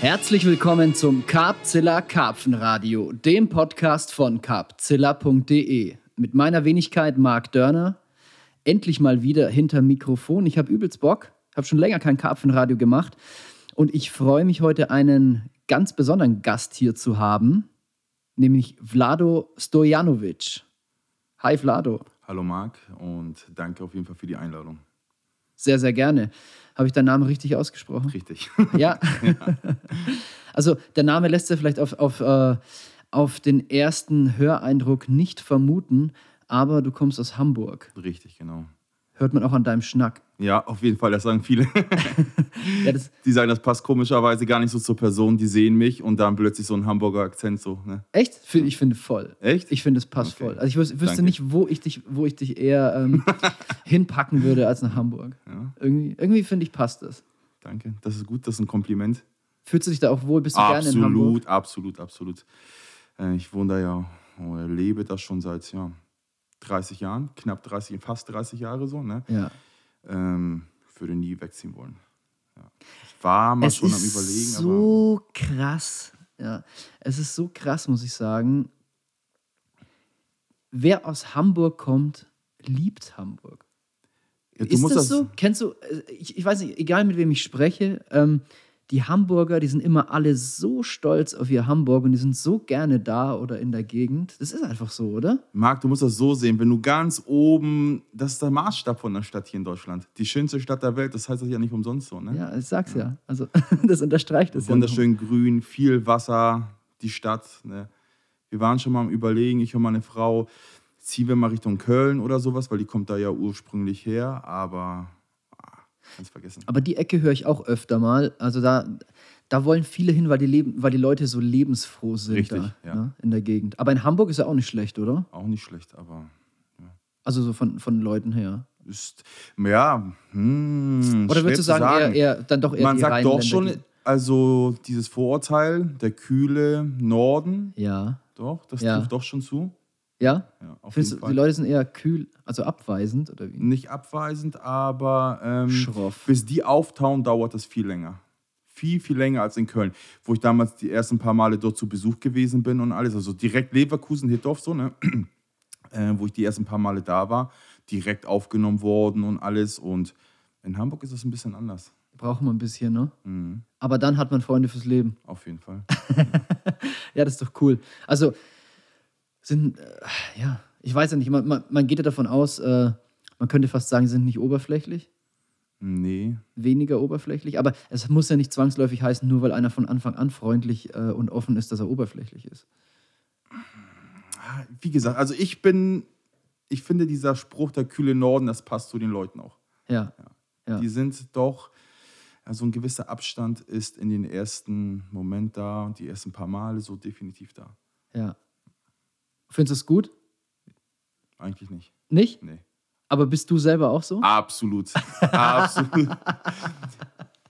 Herzlich willkommen zum Carpzilla Karpfenradio, dem Podcast von carpzilla.de. Mit meiner Wenigkeit Marc Dörner. Endlich mal wieder hinter Mikrofon. Ich habe übelst Bock, habe schon länger kein Karpfenradio gemacht und ich freue mich heute einen ganz besonderen Gast hier zu haben, nämlich Vlado Stojanovic. Hi Vlado. Hallo Marc und danke auf jeden Fall für die Einladung. Sehr, sehr gerne. Habe ich deinen Namen richtig ausgesprochen? Richtig. Ja. Also der Name lässt sich vielleicht auf, auf, äh, auf den ersten Höreindruck nicht vermuten, aber du kommst aus Hamburg. Richtig, genau. Hört man auch an deinem Schnack. Ja, auf jeden Fall, das sagen viele. Ja, das, die sagen, das passt komischerweise gar nicht so zur Person, die sehen mich und dann plötzlich so ein Hamburger Akzent so. Ne? echt? Ich finde voll. Echt? Ich finde, es passt Okay. voll. Also ich wüs wüsste Danke. nicht, wo ich dich, wo ich dich eher ähm, hinpacken würde als nach Hamburg. Ja, Irgendwie, irgendwie finde ich, passt das. danke. Das ist gut, das ist ein Kompliment. Fühlst du dich da auch wohl? Bist du gerne in Hamburg? Absolut, absolut, absolut. Äh, Ich wohne da ja, oder lebe da schon seit ja, 30 Jahren, knapp 30, fast 30 Jahre so. Ne? Ja. Ähm, würde nie wegziehen wollen. Ja. War mal Es schon am Überlegen, aber. so krass. Ja, es ist so krass, muss ich sagen. Wer aus Hamburg kommt, liebt Hamburg. Ja, du ist musst das, so? Kennst du, äh, ich, ich weiß nicht, egal mit wem ich spreche, ähm, die Hamburger, die sind immer alle so stolz auf ihr Hamburg und die sind so gerne da oder in der Gegend. Das ist einfach so, oder? Marc, du musst das so sehen, wenn du ganz oben, das ist der Maßstab von einer Stadt hier in Deutschland. Die schönste Stadt der Welt, das heißt das ja nicht umsonst so. Ne? Ja, ich sag's ja. Also, das unterstreicht es ja. Wunderschön grün, viel Wasser, die Stadt. Ne? Wir waren schon mal am Überlegen, ich und meine Frau, ziehen wir mal Richtung Köln oder sowas, weil die kommt da ja ursprünglich her, aber kannst vergessen. Aber die Ecke höre ich auch öfter mal. Also da, da wollen viele hin, weil die, leben, weil die Leute so lebensfroh sind Richtig, da ja. ne, in der Gegend. Aber in Hamburg ist ja auch nicht schlecht, oder? Auch nicht schlecht, aber Also so von, von Leuten her. ist, ja, hm, Oder würdest du zu sagen, Eher, eher dann doch eher Man die sagt doch schon, also dieses Vorurteil, der kühle Norden, Ja. doch, das Ja. trifft doch schon zu. Ja? Ja, auf Findest jeden Fall. die Leute sind eher kühl, also abweisend oder wie? Nicht abweisend, aber ähm, Schroff. bis die auftauen, dauert das viel länger. Viel, viel länger als in Köln, wo ich damals die ersten paar Male dort zu Besuch gewesen bin und alles. Also direkt Leverkusen, Hittorf, so, ne? äh, wo ich die ersten paar Male da war, direkt aufgenommen worden und alles. Und in Hamburg ist das ein bisschen anders. Braucht man ein bisschen, ne? Mhm, Aber dann hat man Freunde fürs Leben. auf jeden Fall. Ja, das ist doch cool. Also sind, äh, ja, ich weiß ja nicht, man, man, man geht ja davon aus, äh, man könnte fast sagen, sie sind nicht oberflächlich. Nee, weniger oberflächlich. Aber es muss ja nicht zwangsläufig heißen, nur weil einer von Anfang an freundlich äh, und offen ist, dass er oberflächlich ist. wie gesagt, also ich bin, ich finde dieser Spruch, der kühle Norden, das passt zu den Leuten auch. Ja. Ja. Die sind doch, also ein gewisser Abstand ist in den ersten Moment da und die ersten paar Male so definitiv da. ja. Findest du es gut? Eigentlich nicht. Nicht? Nee. Aber bist du selber auch so? Absolut. Absolut.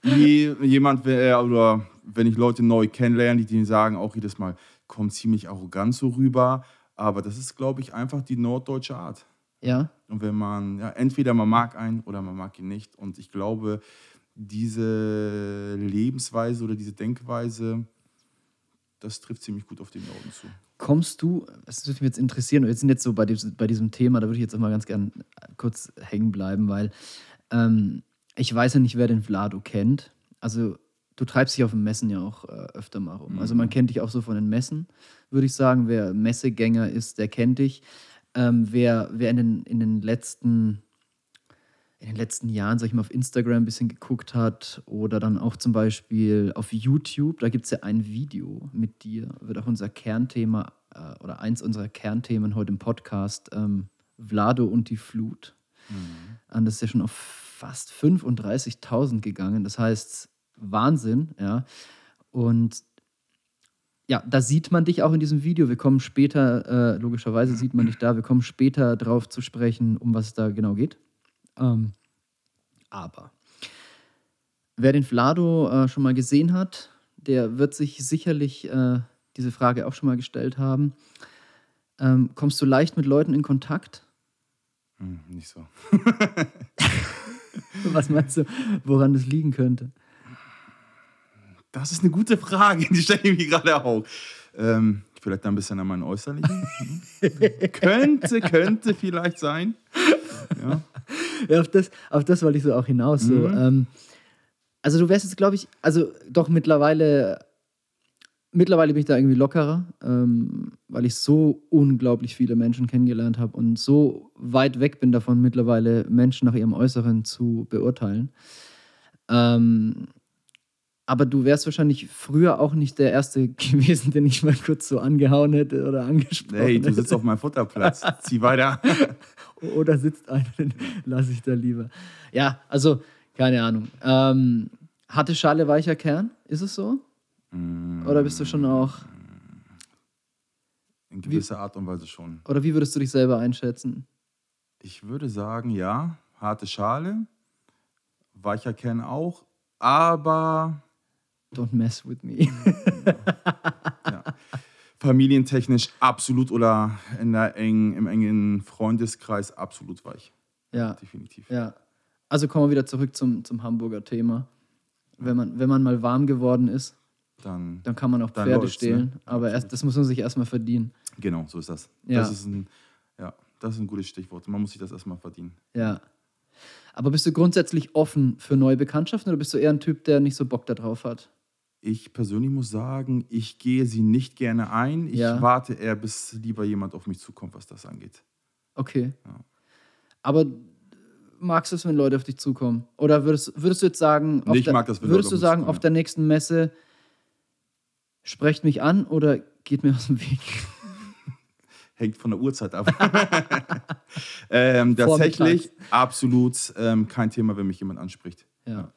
Je, jemand, wer- oder wenn ich Leute neu kennenlerne, die, die sagen auch jedes Mal, kommt ziemlich arrogant so rüber. Aber das ist, glaube ich, einfach die norddeutsche Art. Ja. Und wenn man, ja, entweder man mag einen oder man mag ihn nicht. Und ich glaube, diese Lebensweise oder diese Denkweise, das trifft ziemlich gut auf den Norden zu. Kommst du, das würde mich jetzt interessieren, wir sind jetzt so bei diesem, bei diesem Thema, da würde ich jetzt auch mal ganz gern kurz hängen bleiben, weil ähm, ich weiß ja nicht, wer den Vlado kennt. Also du treibst dich auf den Messen ja auch äh, öfter mal rum. Also man kennt dich auch so von den Messen, würde ich sagen. Wer Messegänger ist, der kennt dich. Ähm, wer wer in, den, in den letzten in den letzten Jahren, sag ich mal, auf Instagram ein bisschen geguckt hat oder dann auch zum Beispiel auf YouTube, da gibt es ja ein Video mit dir, wird auch unser Kernthema äh, oder eins unserer Kernthemen heute im Podcast, ähm, Vlado und die Flut. Und das ist ja schon auf fast 35.000 gegangen, das heißt Wahnsinn, ja. Und ja, da sieht man dich auch in diesem Video. Wir kommen später, äh, logischerweise sieht man dich da, wir kommen später drauf zu sprechen, um was es da genau geht. Ähm, aber wer den Vlado äh, schon mal gesehen hat, der wird sich sicherlich äh, diese Frage auch schon mal gestellt haben. Ähm, kommst du leicht mit Leuten in Kontakt? Hm, nicht so. Was meinst du, woran das liegen könnte? Das ist eine gute Frage, die stelle ich mir gerade auch. Ähm, vielleicht ein bisschen an meinen Äußerlichen. Hm. könnte, könnte vielleicht sein. Ja. Ja, auf, das, auf das wollte ich so auch hinaus. So. Mhm. Ähm, also du wärst jetzt, glaube ich, also doch mittlerweile, mittlerweile bin ich da irgendwie lockerer, ähm, weil ich so unglaublich viele Menschen kennengelernt habe und so weit weg bin davon, mittlerweile Menschen nach ihrem Äußeren zu beurteilen. Ähm, aber du wärst wahrscheinlich früher auch nicht der Erste gewesen, den ich mal kurz so angehauen hätte oder angesprochen Hey, du hätte. sitzt auf meinem Futterplatz. Zieh weiter. Oder sitzt einer, den lasse ich da lieber. Ja, also, keine Ahnung. Ähm, hatte Schale weicher Kern? Ist es so? Oder bist du schon auch. In gewisser Art und Weise schon. Oder wie würdest du dich selber einschätzen? Ich würde sagen, ja, harte Schale, weicher Kern auch, aber Don't mess with me. familientechnisch absolut oder in der engen, im engen Freundeskreis absolut weich. ja, Definitiv. ja. Also kommen wir wieder zurück zum, zum Hamburger Thema. Wenn man, wenn man mal warm geworden ist, Dann, dann kann man auch Pferde läuft's, stehlen. ne? Aber erst, das muss man sich erstmal verdienen. genau, so ist das. Ja. Das ist ein, ja, das ist ein gutes Stichwort. Man muss sich das erstmal verdienen. Ja. Aber bist du grundsätzlich offen für neue Bekanntschaften oder bist du eher ein Typ, der nicht so Bock darauf hat? Ich persönlich muss sagen, ich gehe sie nicht gerne ein. Ich Ja. warte eher, bis lieber jemand auf mich zukommt, was das angeht. Okay. Ja. Aber magst du es, wenn Leute auf dich zukommen? Oder würdest, würdest du jetzt sagen, auf Nee, ich der, mag das, wenn würdest Leute du sagen, auf der nächsten Messe sprecht mich an oder geht mir aus dem Weg? Hängt von der Uhrzeit ab. ähm, tatsächlich absolut ähm, kein Thema, wenn mich jemand anspricht. Ja, ja.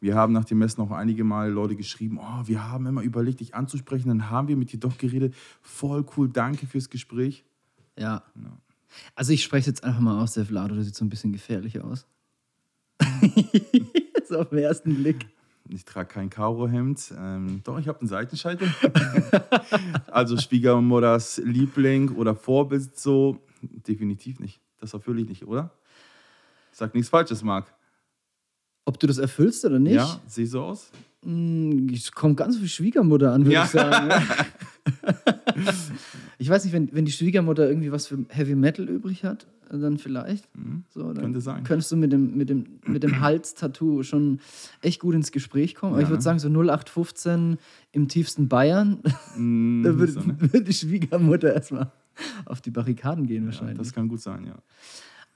Wir haben nach dem Messen noch einige Mal Leute geschrieben, oh, wir haben immer überlegt, dich anzusprechen, dann haben wir mit dir doch geredet. Voll cool, danke fürs Gespräch. ja. Also ich spreche es jetzt einfach mal aus, der Vlado, der sieht so ein bisschen gefährlich aus. so auf den ersten Blick. Ich trage kein Karohemd. Ähm, doch, ich habe einen Seitenscheitel. also Schwiegermutters Liebling oder Vorbild so, definitiv nicht. Das erfülle ich nicht, oder? Sag nichts Falsches, Marc. Ob du das erfüllst oder nicht? Ja, sieh so aus? Mm, Es kommt ganz die Schwiegermutter an, würde Ja. ich sagen. ich weiß nicht, wenn, wenn die Schwiegermutter irgendwie was für Heavy Metal übrig hat, dann vielleicht. So, dann Mhm. Könnte sein. Könntest du mit dem, mit dem, mit dem Hals-Tattoo schon echt gut ins Gespräch kommen. Aber Ja. ich würde sagen, so 0815 im tiefsten Bayern, Mm, da würde, so, ne? würde die Schwiegermutter erstmal auf die Barrikaden gehen ja, wahrscheinlich. das kann gut sein, ja.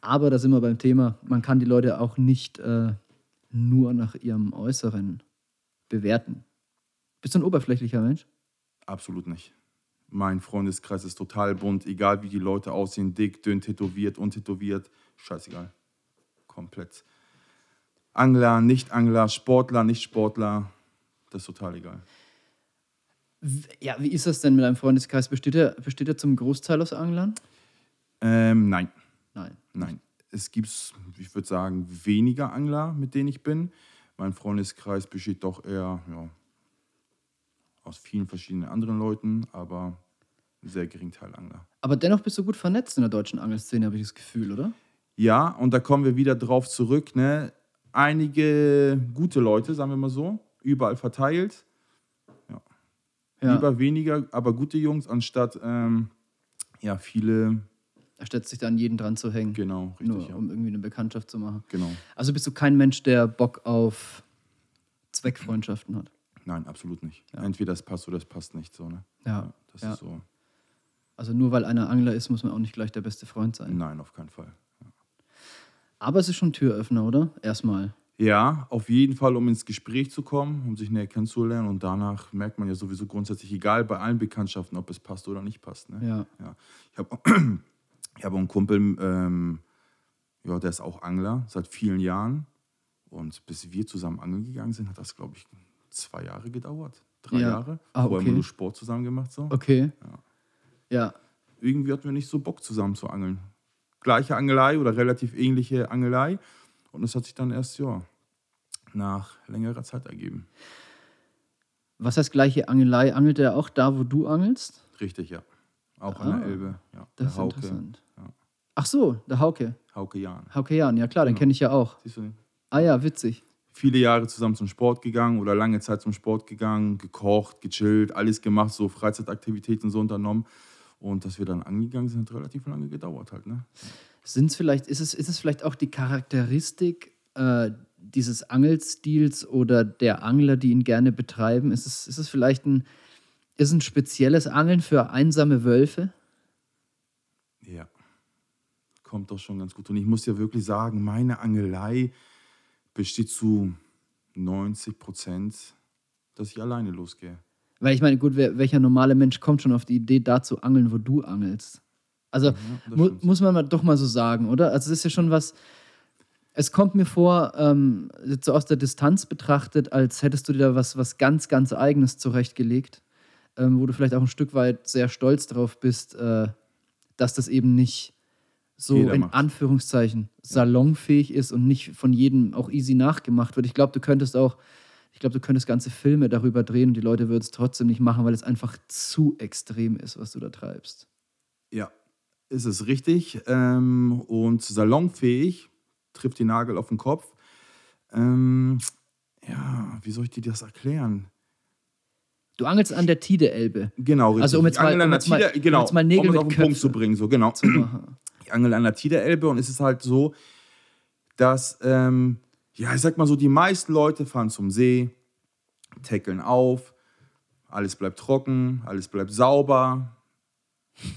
Aber da sind wir beim Thema, man kann die Leute auch nicht äh, nur nach ihrem Äußeren bewerten. Bist du ein oberflächlicher Mensch? Absolut nicht. Mein Freundeskreis ist total bunt, egal wie die Leute aussehen, dick, dünn, tätowiert, untätowiert, scheißegal. Komplett. Angler, Nicht-Angler, Sportler, Nicht-Sportler, das ist total egal. Ja, wie ist das denn mit einem Freundeskreis? Besteht er, besteht er zum Großteil aus Anglern? Ähm, nein, Nein. nein. Es gibt, ich würde sagen, weniger Angler, mit denen ich bin. Mein Freundeskreis besteht doch eher ja, aus vielen verschiedenen anderen Leuten, aber ein sehr gering Teil Angler. Aber dennoch bist du gut vernetzt in der deutschen Angelszene, habe ich das Gefühl, oder? Ja, und da kommen wir wieder drauf zurück. Ne? Einige gute Leute, sagen wir mal so, überall verteilt. Ja. Lieber weniger, aber gute Jungs, anstatt ähm, ja, viele. Er stellt sich da an jeden dran zu hängen. Genau, richtig. nur ja. um irgendwie eine Bekanntschaft zu machen. Genau. Also bist du kein Mensch, der Bock auf Zweckfreundschaften hat. Nein, absolut nicht. Entweder das passt oder das passt nicht. So, ne? Ja. Das ja. ist so. Also nur weil einer Angler ist, muss man auch nicht gleich der beste Freund sein. Nein, auf keinen Fall. Aber es ist schon Türöffner, oder? Erstmal. Ja, auf jeden Fall, um ins Gespräch zu kommen, um sich näher kennenzulernen. Und danach merkt man ja sowieso grundsätzlich, egal bei allen Bekanntschaften, ob es passt oder nicht passt. Ne? Ja. Ja. Ich habe ich hab auch einen Kumpel, ähm, ja, der ist auch Angler seit vielen Jahren. Und bis wir zusammen angeln gegangen sind, hat das, glaube ich, zwei Jahre gedauert. Drei Ja. Jahre. Ah, Vorher okay. immer nur Sport zusammen gemacht. So. Okay. Ja. Irgendwie hatten wir nicht so Bock zusammen zu angeln. Gleiche Angelei oder relativ ähnliche Angelei. Und es hat sich dann erst, ja, nach längerer Zeit ergeben. Was heißt gleiche Angelei? Angelt er auch da, wo du angelst? Richtig, ja. Auch an Ah, der Elbe. Ja, Das ist der Hauke. interessant. Ach so, der Hauke. Hauke Jahn. Hauke Jan, ja klar, den Genau. kenne ich ja auch. Siehst du den? Ah ja, witzig. viele Jahre zusammen zum Sport gegangen oder lange Zeit zum Sport gegangen, gekocht, gechillt, alles gemacht, so Freizeitaktivitäten so unternommen. Und dass wir dann angegangen sind, hat relativ lange gedauert halt. Ne? Sind's vielleicht, ist, es, ist es vielleicht auch die Charakteristik äh, dieses Angelstils oder der Angler, die ihn gerne betreiben? Ist es, ist es vielleicht ein, ist ein spezielles Angeln für einsame Wölfe? Ja, kommt doch schon ganz gut. Und ich muss ja wirklich sagen, meine Angelei besteht zu 90 Prozent, dass ich alleine losgehe. Weil ich meine, gut, welcher normale Mensch kommt schon auf die Idee, da zu angeln, wo du angelst? Also das mu muss man mal, doch mal so sagen, oder? Also es ist ja schon was. Es kommt mir vor, ähm, so aus der Distanz betrachtet, als hättest du dir da was, was ganz, ganz Eigenes zurechtgelegt, ähm, wo du vielleicht auch ein Stück weit sehr stolz drauf bist, äh, dass das eben nicht so Jeder in macht's. Anführungszeichen salonfähig ist und nicht von jedem auch easy nachgemacht wird. Ich glaube, du könntest auch, ich glaube, du könntest ganze Filme darüber drehen und die Leute würden es trotzdem nicht machen, weil es einfach zu extrem ist, was du da treibst. Ja, ist es richtig. Ähm, und salonfähig trifft die Nagel auf den Kopf. Ähm, ja, wie soll ich dir das erklären? Du angelst an der Tide-Elbe. Genau, richtig. Also um jetzt Ich mal- an um der jetzt mal- Tide- um genau, jetzt mal Nägel um es mit auf den Punkt Köpfen zu bringen, so genau. zu angel an der Tide-Elbe und es ist halt so, dass, ähm, ja, ich sag mal so, die meisten Leute fahren zum See, tackeln auf, alles bleibt trocken, alles bleibt sauber.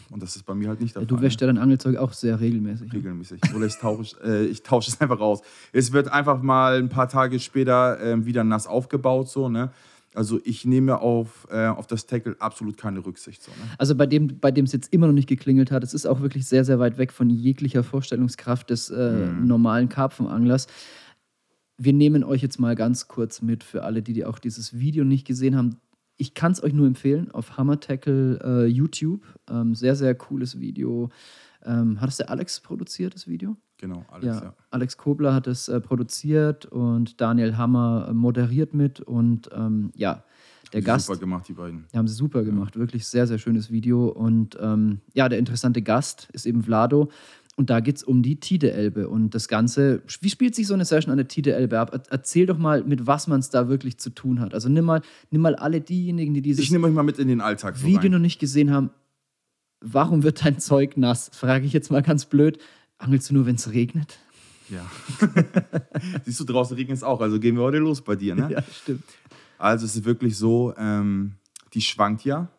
Und das ist bei mir halt nicht der Ja, Fall. du wäschst ja dein Angelzeug auch sehr regelmäßig. regelmäßig. Oder ich tausche, äh, ich tausche es einfach aus. Es wird einfach mal ein paar Tage später ähm, wieder nass aufgebaut, so, ne? Also ich nehme auf, äh, auf das Tackle absolut keine Rücksicht. So, ne? Also bei dem, bei dem es jetzt immer noch nicht geklingelt hat, es ist auch wirklich sehr, sehr weit weg von jeglicher Vorstellungskraft des äh, Mhm. normalen Karpfenanglers. Wir nehmen euch jetzt mal ganz kurz mit für alle, die, die auch dieses Video nicht gesehen haben. Ich kann es euch nur empfehlen auf Hammer Tackle äh, YouTube. Ähm, sehr, sehr cooles Video. Ähm, hat es der Alex produziert, das Video? Genau, alles, Ja, ja. Alex Kobler hat es äh, produziert und Daniel Hammer äh, moderiert mit und ähm, ja, der Die Gast. Super gemacht, die beiden. Die haben sie super gemacht, wirklich sehr, sehr schönes Video. Und ähm, ja, der interessante Gast ist eben Vlado. Und da geht es um die Tide-Elbe. Und das Ganze, wie spielt sich so eine Session an der Tide-Elbe ab? Er- Erzähl doch mal, mit was man es da wirklich zu tun hat. Also nimm mal, nimm mal alle diejenigen, die dieses Ich nehme euch mal mit in den Alltag. So Video rein. noch nicht gesehen haben. Warum wird dein Zeug nass? Frage ich jetzt mal ganz blöd. Angelst du nur, wenn es regnet? Ja. Siehst du, draußen regnet es auch, also gehen wir heute los bei dir, ne? Ja, stimmt. Also es ist wirklich so, ähm, die schwankt ja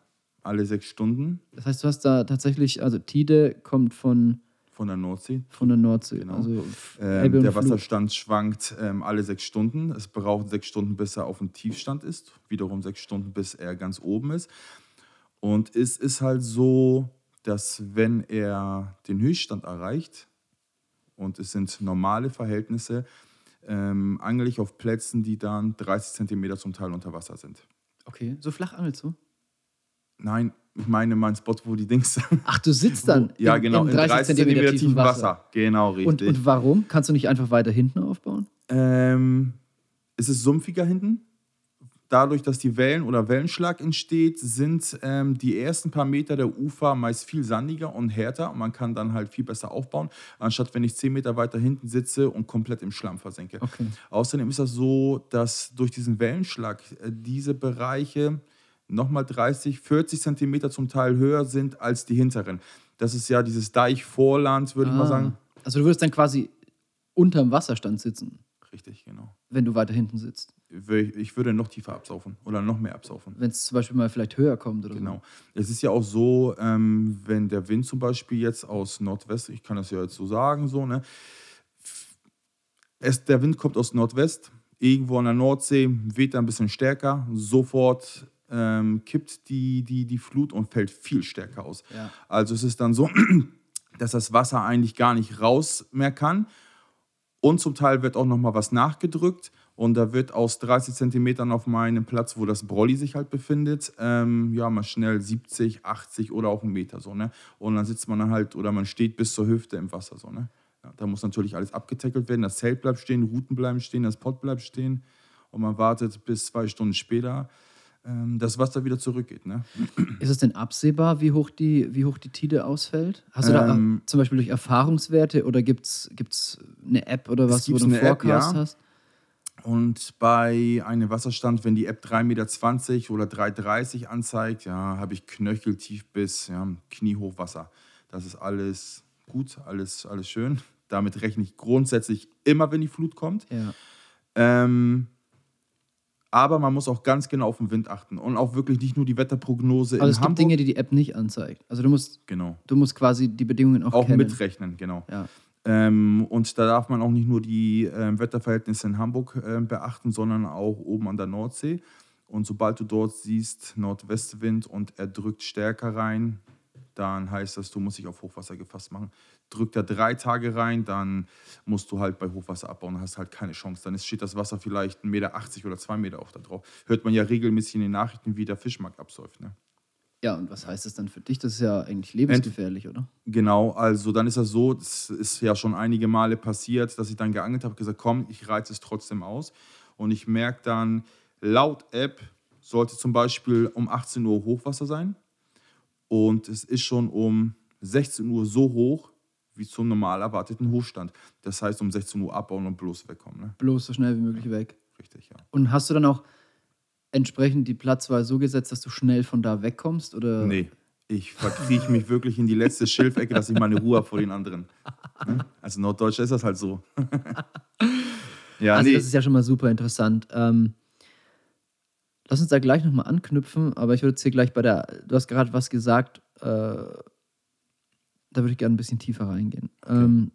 alle sechs Stunden Das heißt, du hast da tatsächlich, also Tide kommt von, von der Nordsee. von der Nordsee. Genau. Also Ähm, der Flut. Wasserstand schwankt ähm, alle sechs Stunden. Es braucht sechs Stunden, bis er auf dem Tiefstand ist. Wiederum sechs Stunden, bis er ganz oben ist. Und es ist halt so, dass wenn er den Höchststand erreicht, und es sind normale Verhältnisse, ähm, angel ich auf Plätzen, die dann 30 Zentimeter zum Teil unter Wasser sind. Okay, so flach angelst du? Nein, ich meine mein Spot, wo die Dings. Ach, du sitzt dann ja, im, genau, im in 30, cm tiefen Wasser. Genau, Und, richtig. und warum? Kannst du nicht einfach weiter hinten aufbauen? Ähm, es ist sumpfiger hinten. Dadurch, dass die Wellen oder Wellenschlag entsteht, sind ähm, die ersten paar Meter der Ufer meist viel sandiger und härter und man kann dann halt viel besser aufbauen, anstatt wenn ich 10 Meter weiter hinten sitze und komplett im Schlamm versenke. Okay. Außerdem ist das so, dass durch diesen Wellenschlag äh, diese Bereiche nochmal 30, 40 Zentimeter zum Teil höher sind als die hinteren. Das ist ja dieses Deichvorland, würde ich mal Ah. sagen. Also du würdest dann quasi unterm Wasserstand sitzen, Richtig, genau. wenn du weiter hinten sitzt. Ich würde noch tiefer absaufen oder noch mehr absaufen. Wenn es zum Beispiel mal vielleicht höher kommt oder Genau. Es ist ja auch so, ähm, wenn der Wind zum Beispiel jetzt aus Nordwest, ich kann das ja jetzt so sagen, so, ne? Es, der Wind kommt aus Nordwest, irgendwo an der Nordsee, weht er ein bisschen stärker, sofort ähm, kippt die, die, die Flut und fällt viel stärker aus. Ja. Also es ist dann so, dass das Wasser eigentlich gar nicht raus mehr kann. Und zum Teil wird auch noch mal was nachgedrückt. Und da wird aus 30 Zentimetern auf meinem Platz, wo das Brolli sich halt befindet, ähm, ja, mal schnell 70, 80 oder auch einen Meter so, ne? Und dann sitzt man dann halt oder man steht bis zur Hüfte im Wasser so, ne? Ja, da muss natürlich alles abgetackelt werden. Das Zelt bleibt stehen, Routen bleiben stehen, das Pot bleibt stehen. Und man wartet bis zwei Stunden später, ähm, das Wasser wieder zurückgeht, ne? Ist es denn absehbar, wie hoch die, wie hoch die Tide ausfällt? Hast du da Ähm, äh, zum Beispiel durch Erfahrungswerte oder gibt es eine App oder was, wo du einen eine App, Forecast ja. hast? Und bei einem Wasserstand, wenn die App 3,20 Meter oder 3,30 Meter anzeigt, ja, habe ich knöcheltief bis ja, kniehoch Wasser. Das ist alles gut, alles, alles schön. Damit rechne ich grundsätzlich immer, wenn die Flut kommt. Ja. Ähm, aber man muss auch ganz genau auf den Wind achten und auch wirklich nicht nur die Wetterprognose Also in es Hamburg. gibt Dinge, die die App nicht anzeigt. Also du musst, genau. du musst quasi die Bedingungen auch, Auch kennen. mitrechnen, genau. Ja. Ähm, und da darf man auch nicht nur die ähm, Wetterverhältnisse in Hamburg ähm, beachten, sondern auch oben an der Nordsee. Und sobald du dort siehst, Nordwestwind und er drückt stärker rein, dann heißt das, du musst dich auf Hochwasser gefasst machen. Drückt er drei Tage rein, dann musst du halt bei Hochwasser abbauen hast halt keine Chance. Dann steht das Wasser vielleicht 1,80 Meter oder 2 Meter auch da drauf. Hört man ja regelmäßig in den Nachrichten, wie der Fischmarkt absäuft. Ne? Ja, und was heißt das dann für dich? Das ist ja eigentlich lebensgefährlich, oder? Genau, also dann ist das so, das ist ja schon einige Male passiert, dass ich dann geangelt habe, gesagt, komm, ich reize es trotzdem aus. Und ich merke dann, laut App sollte zum Beispiel um 18 Uhr Hochwasser sein. Und es ist schon um 16 Uhr so hoch, wie zum normal erwarteten Hochstand. Das heißt, um 16 Uhr abbauen und bloß wegkommen. Ne? Bloß so schnell wie möglich weg. Richtig, ja. Und hast du dann auch entsprechend die Platzwahl so gesetzt, dass du schnell von da wegkommst? Oder? Nee, ich verkrieche mich wirklich in die letzte Schilfecke, dass ich meine Ruhe habe vor den anderen. Ne? Als Norddeutscher ist das halt so. ja, Also nee. das ist ja schon mal super interessant. Ähm, lass uns da gleich nochmal anknüpfen, aber ich würde jetzt hier gleich bei der, du hast gerade was gesagt, äh, da würde ich gerne ein bisschen tiefer reingehen. Ähm,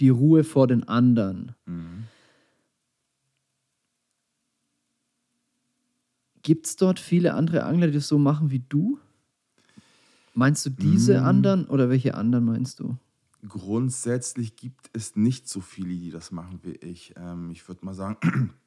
die Ruhe vor den anderen. Mhm. Gibt es dort viele andere Angler, die das so machen wie du? Meinst du diese Mm. anderen oder welche anderen meinst du? Grundsätzlich gibt es nicht so viele, die das machen wie ich. Ähm, ich würde mal sagen,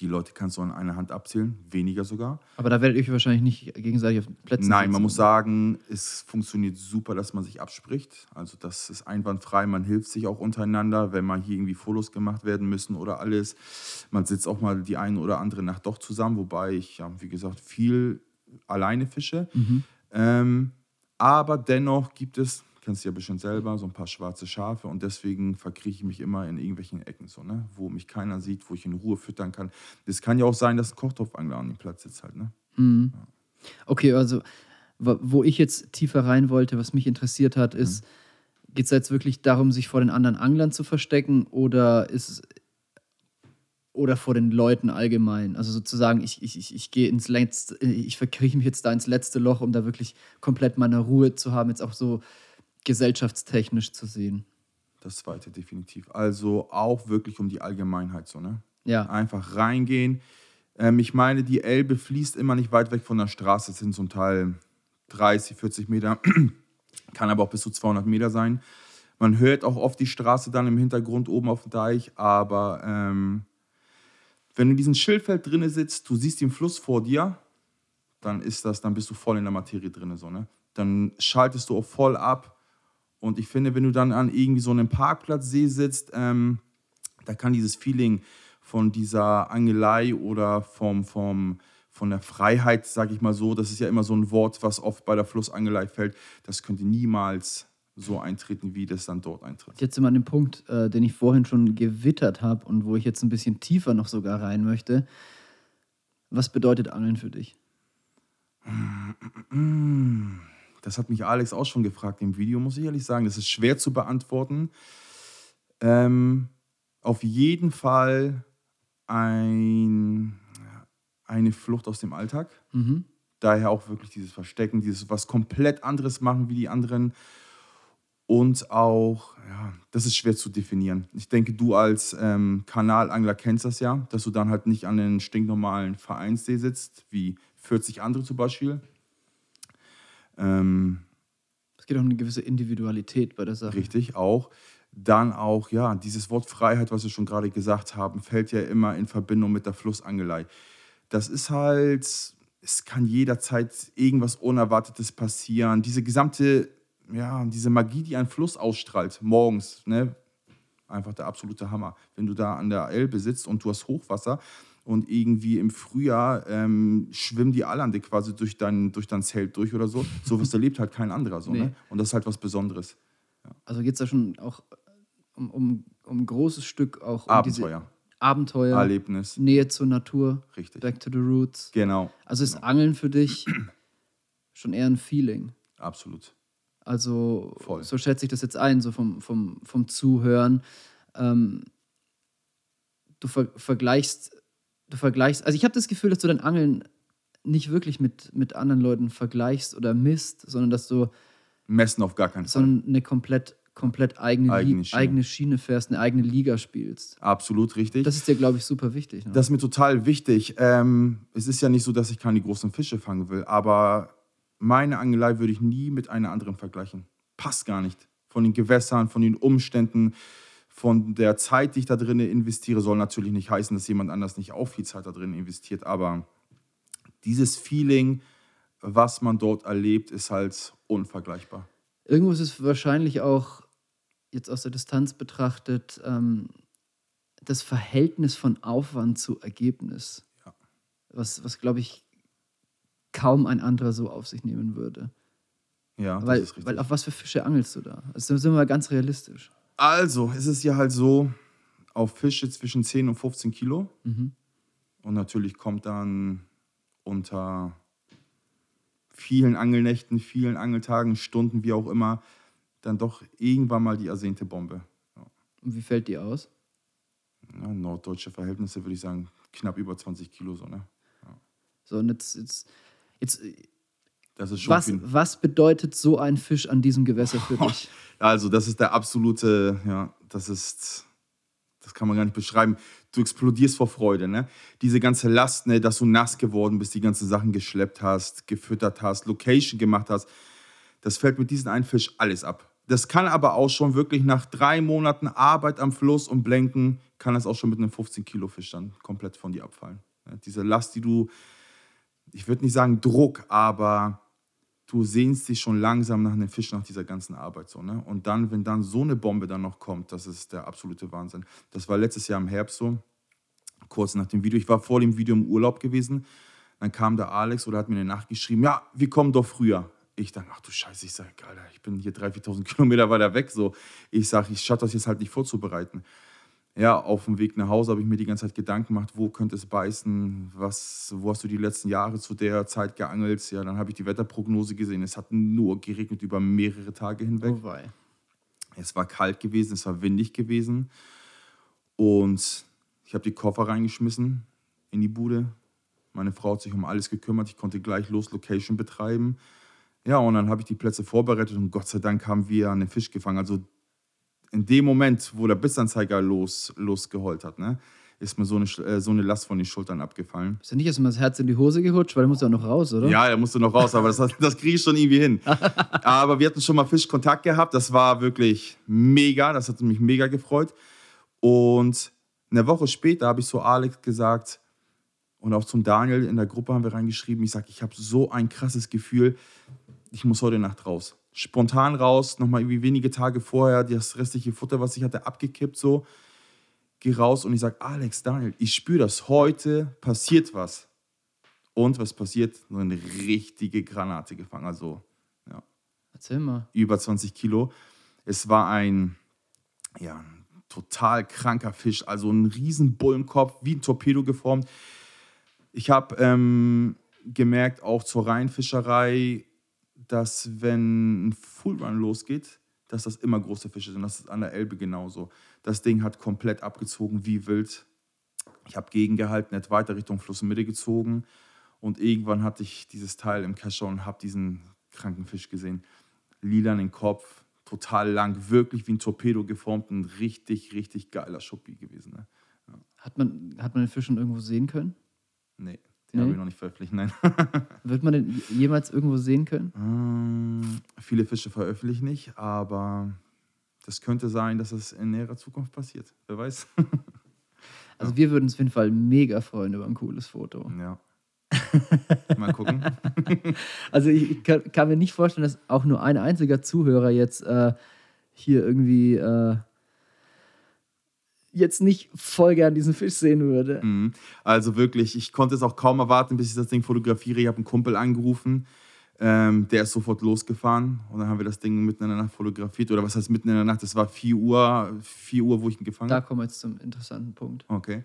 die Leute kannst du an einer Hand abzählen, weniger sogar. Aber da werdet ihr euch wahrscheinlich nicht gegenseitig auf den Plätzen Nein, man muss sagen, es funktioniert super, dass man sich abspricht. Also das ist einwandfrei, man hilft sich auch untereinander, wenn mal hier irgendwie Fotos gemacht werden müssen oder alles. Man sitzt auch mal die eine oder andere Nacht doch zusammen, wobei ich, ja, wie gesagt, viel alleine fische. Mhm. Ähm, aber dennoch gibt es, kennst du ja bestimmt selber, so ein paar schwarze Schafe und deswegen verkrieche ich mich immer in irgendwelchen Ecken, so, ne? wo mich keiner sieht, wo ich in Ruhe füttern kann. Das kann ja auch sein, dass ein Kochtopfangler an dem Platz sitzt halt. Ne? Mhm. Okay, also wo- ich jetzt tiefer rein wollte, was mich interessiert hat, ist, geht es jetzt wirklich darum, sich vor den anderen Anglern zu verstecken oder ist es oder vor den Leuten allgemein? Also sozusagen, ich, ich, ich, ich gehe ins letzte, ich verkrieche mich jetzt da ins letzte Loch, um da wirklich komplett meine Ruhe zu haben, jetzt auch so gesellschaftstechnisch zu sehen. Das zweite definitiv. Also auch wirklich um die Allgemeinheit so, ne? Ja, Einfach reingehen. Ähm, ich meine, die Elbe fließt immer nicht weit weg von der Straße. Es sind zum Teil 30, 40 Meter, kann aber auch bis zu 200 Meter sein. Man hört auch oft die Straße dann im Hintergrund oben auf dem Deich, aber ähm, wenn du in diesem Schildfeld drinne sitzt, du siehst den Fluss vor dir, dann ist das, dann bist du voll in der Materie drinne, so, ne? Dann schaltest du auch voll ab. Und ich finde, wenn du dann an irgendwie so einem Parkplatzsee sitzt, ähm, da kann dieses Feeling von dieser Angelei oder vom, vom, von der Freiheit, sage ich mal so, das ist ja immer so ein Wort, was oft bei der Flussangelei fällt, das könnte niemals so eintreten, wie das dann dort eintritt. jetzt sind wir an dem Punkt, äh, den ich vorhin schon gewittert habe und wo ich jetzt ein bisschen tiefer noch sogar rein möchte. Was bedeutet Angeln für dich? Das hat mich Alex auch schon gefragt im Video, muss ich ehrlich sagen. Das ist schwer zu beantworten. Ähm, auf jeden Fall ein, eine Flucht aus dem Alltag. Mhm. Daher auch wirklich dieses Verstecken, dieses was komplett anderes machen wie die anderen. Und auch, ja, das ist schwer zu definieren. Ich denke, du als ähm, Kanalangler kennst das ja, dass du dann halt nicht an den stinknormalen Vereinssee sitzt, wie 40 andere zum Beispiel. Ähm, Es geht auch um eine gewisse Individualität bei der Sache. Richtig, auch. Dann auch, ja, dieses Wort Freiheit, was wir schon gerade gesagt haben, fällt ja immer in Verbindung mit der Flussangelei. Das ist halt, es kann jederzeit irgendwas Unerwartetes passieren. Diese gesamte, ja, diese Magie, die ein Fluss ausstrahlt, morgens, ne, einfach der absolute Hammer. Wenn du da an der Elbe sitzt und du hast Hochwasser und irgendwie im Frühjahr ähm, schwimmen die Allande quasi durch dein, durch dein Zelt durch oder so. Sowas erlebt halt kein anderer so, Nee. ne? Und das ist halt was Also geht es da schon auch um, um, um ein großes Stück auch um Abenteuer. Abenteuer, Erlebnis. Nähe zur Natur, Richtig. back to the roots. Genau, Also ist Angeln für dich schon eher ein Feeling. absolut. Also Voll. so schätze ich das jetzt ein, so vom, vom, vom Zuhören. Ähm, du ver vergleichst, du vergleichst, also ich habe das Gefühl, dass du dein Angeln nicht wirklich mit, mit anderen Leuten vergleichst oder misst, sondern dass du Messen auf gar keinen Fall. sondern eine komplett, komplett eigene, Eigene Schiene. eigene Schiene fährst, eine eigene Liga spielst. Absolut richtig. Das ist dir, glaube ich, super wichtig. Ne? Das ist mir total wichtig. Ähm, es ist ja nicht so, dass ich keine großen Fische fangen will, aber meine Angelei würde ich nie mit einer anderen vergleichen. Passt gar nicht. Von den Gewässern, von den Umständen, von der Zeit, die ich da drin investiere, soll natürlich nicht heißen, dass jemand anders nicht auch viel Zeit da drin investiert, aber dieses Feeling, was man dort erlebt, ist halt unvergleichbar. Irgendwo ist es wahrscheinlich auch, jetzt aus der Distanz betrachtet, ähm, das Verhältnis von Aufwand zu Ergebnis. Ja. Was, was glaube ich, kaum ein anderer so auf sich nehmen würde. Ja, Weil, das ist richtig. weil auf was für Fische angelst du da? Also sind wir mal ganz realistisch. Also, es ist ja halt so, auf Fische zwischen 10 und 15 Kilo. Mhm. Und natürlich kommt dann unter vielen Angelnächten, vielen Angeltagen, Stunden, wie auch immer, dann doch irgendwann mal die ersehnte Bombe. Und wie fällt die aus? Ja, norddeutsche Verhältnisse würde ich sagen, knapp über 20 Kilo. So, ne? So, und jetzt, jetzt, jetzt Das ist schon was, viel. was bedeutet so ein Fisch an diesem Gewässer für dich? Also, das ist der absolute, ja, das ist, das kann man gar nicht beschreiben. Du explodierst vor Freude, ne? Diese ganze Last, ne, dass du nass geworden bist, die ganzen Sachen geschleppt hast, gefüttert hast, Location gemacht hast, das fällt mit diesem einen Fisch alles ab. Das kann aber auch schon wirklich nach drei Monaten Arbeit am Fluss und Blenken, kann das auch schon mit einem 15-Kilo-Fisch dann komplett von dir abfallen. Diese Last, die du, ich würde nicht sagen Druck, aber du sehnst dich schon langsam nach einem Fisch, nach dieser ganzen Arbeit. So, ne? Und dann, wenn dann so eine Bombe dann noch kommt, das ist der absolute Wahnsinn. Das war letztes Jahr im Herbst so, kurz nach dem Video. Ich war vor dem Video im Urlaub gewesen. Dann kam der Alex oder hat mir eine Nacht geschrieben, ja, wir kommen doch früher. Ich dachte, ach du Scheiße, ich sage, Alter, ich bin hier 3.000, 4.000 Kilometer weiter weg. So. Ich sage, ich schaffe das jetzt halt nicht vorzubereiten. Ja, auf dem Weg nach Hause habe ich mir die ganze Zeit Gedanken gemacht, wo könnte es beißen, was, wo hast du die letzten Jahre zu der Zeit geangelt? Ja, dann habe ich die Wetterprognose gesehen. Es hat nur geregnet über mehrere Tage hinweg. Oh wei. Es war kalt gewesen, es war windig gewesen. Und ich habe die Koffer reingeschmissen in die Bude. Meine Frau hat sich um alles gekümmert. Ich konnte gleich los Location betreiben. Ja, und dann habe ich die Plätze vorbereitet und Gott sei Dank haben wir einen Fisch gefangen. Also in dem Moment, wo der Bissanzeiger los, losgeheult hat, ne, ist mir so eine, äh, so eine Last von den Schultern abgefallen. Ist ja nicht erstmal das Herz in die Hose gerutscht, weil du musst ja noch raus, oder? Ja, er musste noch raus, aber das, das kriege ich schon irgendwie hin. aber wir hatten schon mal Fischkontakt gehabt. Das war wirklich mega. Das hat mich mega gefreut. Und eine Woche später habe ich zu Alex gesagt und auch zum Daniel in der Gruppe haben wir reingeschrieben, ich sage, ich habe so ein krasses Gefühl, ich muss heute Nacht raus. Spontan raus, nochmal irgendwie wenige Tage vorher das restliche Futter, was ich hatte, abgekippt so. Geh raus und ich sage, Alex, Daniel, ich spüre das, heute passiert was. Und was passiert? So eine richtige Granate gefangen. Also ja, Erzähl mal. über 20 Kilo. Es war ein, ja, ein total kranker Fisch. Also ein riesen Bullenkopf, wie ein Torpedo geformt. Ich habe ähm, gemerkt, auch zur Rheinfischerei, dass wenn ein Fullrun losgeht, dass das immer große Fische sind. Das ist an der Elbe genauso. Das Ding hat komplett abgezogen, wie wild. Ich habe gegengehalten, nicht weiter Richtung Flussmitte gezogen. Und irgendwann hatte ich dieses Teil im Kescher und habe diesen kranken Fisch gesehen. Lilanen Kopf, total lang, wirklich wie ein Torpedo geformt. Ein richtig, richtig geiler Schuppi gewesen. Ne? Hat man, hat man den Fisch schon irgendwo sehen können? Nee, den Nee? habe ich noch nicht veröffentlicht. Nein. Wird man den jemals irgendwo sehen können? Ähm, viele Fische veröffentliche ich nicht, aber das könnte sein, dass es in näherer Zukunft passiert. Wer weiß. Also wir würden uns auf jeden Fall mega freuen über ein cooles Foto. ja. Mal gucken. Also ich ich kann, kann mir nicht vorstellen, dass auch nur ein einziger Zuhörer jetzt äh, hier irgendwie äh, jetzt nicht voll gern diesen Fisch sehen würde. Mhm. Also wirklich, ich konnte es auch kaum erwarten, bis ich das Ding fotografiere. Ich habe einen Kumpel angerufen. Ähm, der ist sofort losgefahren und dann haben wir das Ding mitten in der Nacht fotografiert. Oder was heißt mitten in der Nacht? Das war 4 Uhr, 4 Uhr, wo ich ihn gefangen Da habe. kommen wir jetzt zum interessanten Punkt. Okay.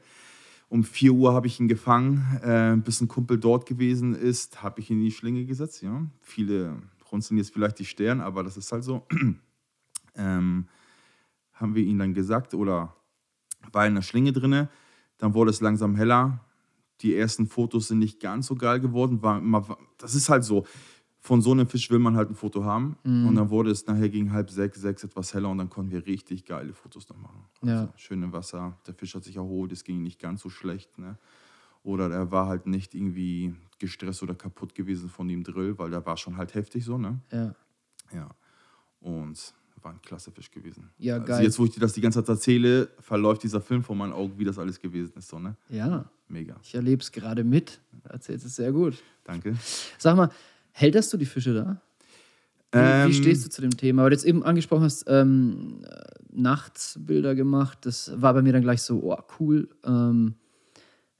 Um 4 Uhr habe ich ihn gefangen. Äh, bis ein Kumpel dort gewesen ist, habe ich ihn in die Schlinge gesetzt. Ja. Viele runzeln jetzt vielleicht die Stirn, aber das ist halt so. ähm, haben wir ihn dann gesagt oder war in der Schlinge drinne. Dann wurde es langsam heller. Die ersten Fotos sind nicht ganz so geil geworden. War immer, das ist halt so. Von so einem Fisch will man halt ein Foto haben. Und dann wurde es nachher gegen halb sechs, sechs etwas heller und dann konnten wir richtig geile Fotos noch machen. Ja. Also schön im Wasser. Der Fisch hat sich erholt, es ging nicht ganz so schlecht. Ne? Oder er war halt nicht irgendwie gestresst oder kaputt gewesen von dem Drill, weil der war schon halt heftig so. Ne? Ja. Ja. Und war ein klasse Fisch gewesen. Ja, also geil. jetzt, wo ich dir das die ganze Zeit erzähle, verläuft dieser Film vor meinen Augen, wie das alles gewesen ist. So, ne? Ja, Mega. ich erlebe es gerade mit. Erzählst es sehr gut. Danke. Sag mal, hältst du die Fische da? Wie, Ähm, wie stehst du zu dem Thema? Weil du jetzt eben angesprochen hast, ähm, äh, nachts Bilder gemacht. Das war bei mir dann gleich so, oh, cool. Ähm,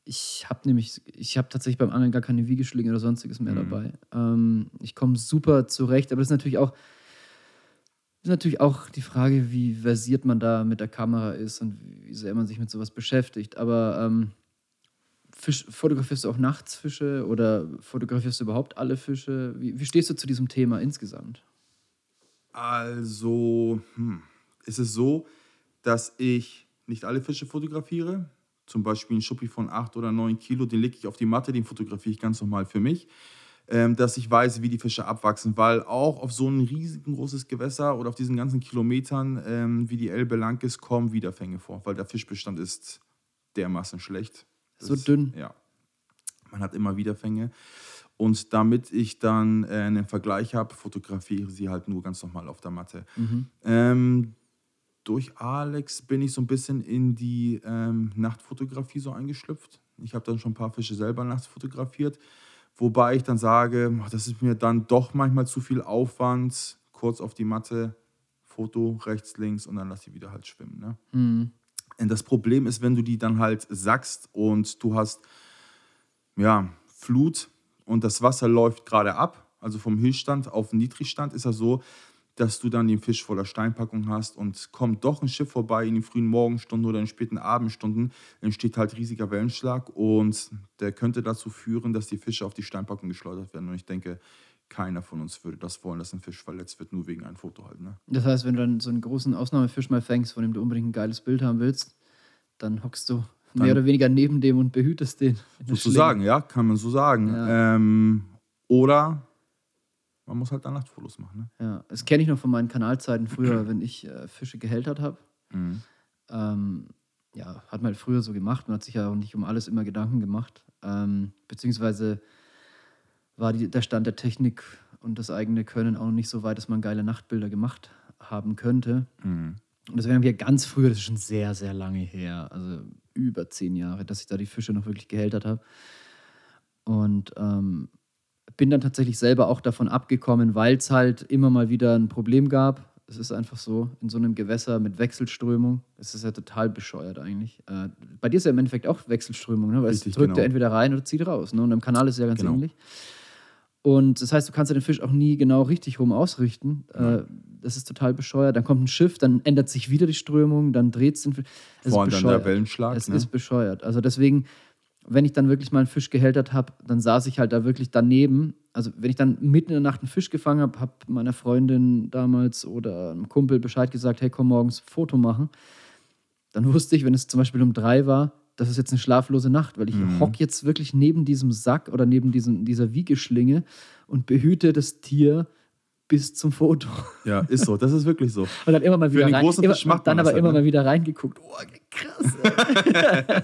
ich habe nämlich, ich habe tatsächlich beim Angeln gar keine Wiegeschlinge oder sonstiges mehr dabei. Ähm, ich komme super zurecht, aber das ist natürlich auch, ist natürlich auch die Frage, wie versiert man da mit der Kamera ist und wie sehr man sich mit sowas beschäftigt. Aber ähm, Fisch, fotografierst du auch nachts Fische oder fotografierst du überhaupt alle Fische? Wie, wie stehst du zu diesem Thema insgesamt? Also, hm, ist es so, dass ich nicht alle Fische fotografiere. Zum Beispiel einen Schuppi von 8 oder 9 Kilo, den lege ich auf die Matte, den fotografiere ich ganz normal für mich. Ähm, dass ich weiß, wie die Fische abwachsen, weil auch auf so ein riesengroßes Gewässer oder auf diesen ganzen Kilometern, ähm, wie die Elbe lang ist, kommen Wiederfänge vor, weil der Fischbestand ist dermaßen schlecht. So Das- dünn. Ja. Man hat immer Wiederfänge. Und damit ich dann äh, einen Vergleich habe, fotografiere ich sie halt nur ganz normal auf der Matte. Ähm, durch Alex bin ich so ein bisschen in die ähm, Nachtfotografie so eingeschlüpft. Ich habe dann schon ein paar Fische selber nachts fotografiert, wobei ich dann sage, das ist mir dann doch manchmal zu viel Aufwand. Kurz auf die Matte, Foto rechts, links und dann lass die wieder halt schwimmen. Ne? Mhm. Und das Problem ist, wenn du die dann halt sackst und du hast ja, Flut und das Wasser läuft gerade ab, also vom Höchststand auf den Niedrigstand, ist ja so, dass du dann den Fisch voller Steinpackung hast und kommt doch ein Schiff vorbei in den frühen Morgenstunden oder in den späten Abendstunden, entsteht halt riesiger Wellenschlag und der könnte dazu führen, dass die Fische auf die Steinpackung geschleudert werden. Und ich denke, keiner von uns würde das wollen, dass ein Fisch verletzt wird, nur wegen einem Foto halt. Ne? Das heißt, wenn du dann so einen großen Ausnahmefisch mal fängst, von dem du unbedingt ein geiles Bild haben willst, dann hockst du Dann- mehr oder weniger neben dem und behütest den. Sozusagen, ja, kann man so sagen. Ja. Ähm, oder man muss halt dann Nachtfotos machen. Ne? Ja, das kenne ich noch von meinen Kanalzeiten früher, wenn ich äh, Fische gehältert habe. Mhm. Ähm, ja, hat man halt früher so gemacht. Man hat sich ja auch nicht um alles immer Gedanken gemacht. Ähm, beziehungsweise war die, der Stand der Technik und das eigene Können auch noch nicht so weit, dass man geile Nachtbilder gemacht haben könnte. Mhm. Und das wären wir ganz früher, das ist schon sehr, sehr lange her, also über zehn Jahre, dass ich da die Fische noch wirklich gehältert habe. Und ähm, bin dann tatsächlich selber auch davon abgekommen, weil es halt immer mal wieder ein Problem gab. Es ist einfach so, in so einem Gewässer mit Wechselströmung, es ist ja total bescheuert eigentlich. Äh, bei dir ist ja im Endeffekt auch Wechselströmung, ne? weil Richtig, es drückt genau. ja entweder rein oder zieht raus. Ne? Und im Kanal ist es ja ganz Genau. ähnlich. Und das heißt, du kannst ja den Fisch auch nie genau richtig rum ausrichten. Äh, das ist total bescheuert. Dann kommt ein Schiff, dann ändert sich wieder die Strömung, dann dreht es den Fisch. Es Vor allem dann der. Wellenschlag. Es ne? ist bescheuert. Also deswegen, wenn ich dann wirklich mal einen Fisch gehältert habe, dann saß ich halt da wirklich daneben. Also wenn ich dann mitten in der Nacht einen Fisch gefangen habe, habe meiner Freundin damals oder einem Kumpel Bescheid gesagt, hey, komm morgens ein Foto machen. Dann wusste ich, wenn es zum Beispiel um drei war, das ist jetzt eine schlaflose Nacht, weil ich Mhm. hock jetzt wirklich neben diesem Sack oder neben diesem, dieser Wiegeschlinge und behüte das Tier bis zum Foto. ja, ist so. Das ist wirklich so. Und dann immer mal Für wieder den rein, immer, dann aber halt, immer ne? mal wieder reingeguckt. Oh, krass.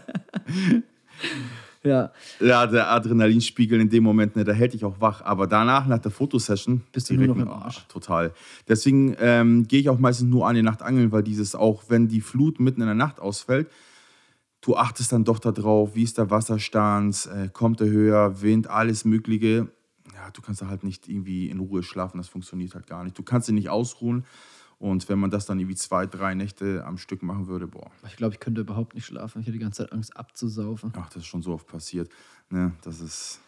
ja, Ja, der Adrenalinspiegel in dem Moment, ne, der hält dich auch wach. Aber danach, nach der Fotosession, Bist du nur noch direkt, im Arsch. ah, total. Deswegen ähm, gehe ich auch meistens nur eine Nacht angeln, weil dieses auch, wenn die Flut mitten in der Nacht ausfällt, du achtest dann doch darauf, wie ist der Wasserstand, äh, kommt er höher, Wind, alles Mögliche. Ja, du kannst da halt nicht irgendwie in Ruhe schlafen, das funktioniert halt gar nicht. Du kannst dich nicht ausruhen. Und wenn man das dann irgendwie zwei, drei Nächte am Stück machen würde, boah, ich glaube, ich könnte überhaupt nicht schlafen. Ich hätte die ganze Zeit Angst abzusaufen. ach, das ist schon so oft passiert. Ne? Das ist,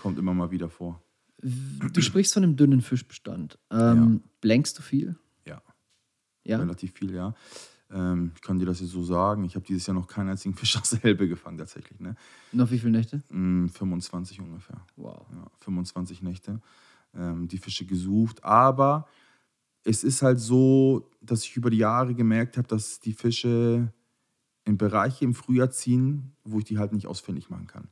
kommt immer mal wieder vor. Du sprichst von einem dünnen Fischbestand. Ähm, Blankst du viel? Ja, Ja. relativ viel, ja. Ähm, ich kann dir das jetzt so sagen. Ich habe dieses Jahr noch keinen einzigen Fisch aus der Elbe gefangen, tatsächlich. Ne? Noch wie viele Nächte? Mm, 25 ungefähr. Wow. Ja, 25 Nächte. Ähm, die Fische gesucht. Aber es ist halt so, dass ich über die Jahre gemerkt habe, dass die Fische in Bereiche im Frühjahr ziehen, wo ich die halt nicht ausfindig machen kann.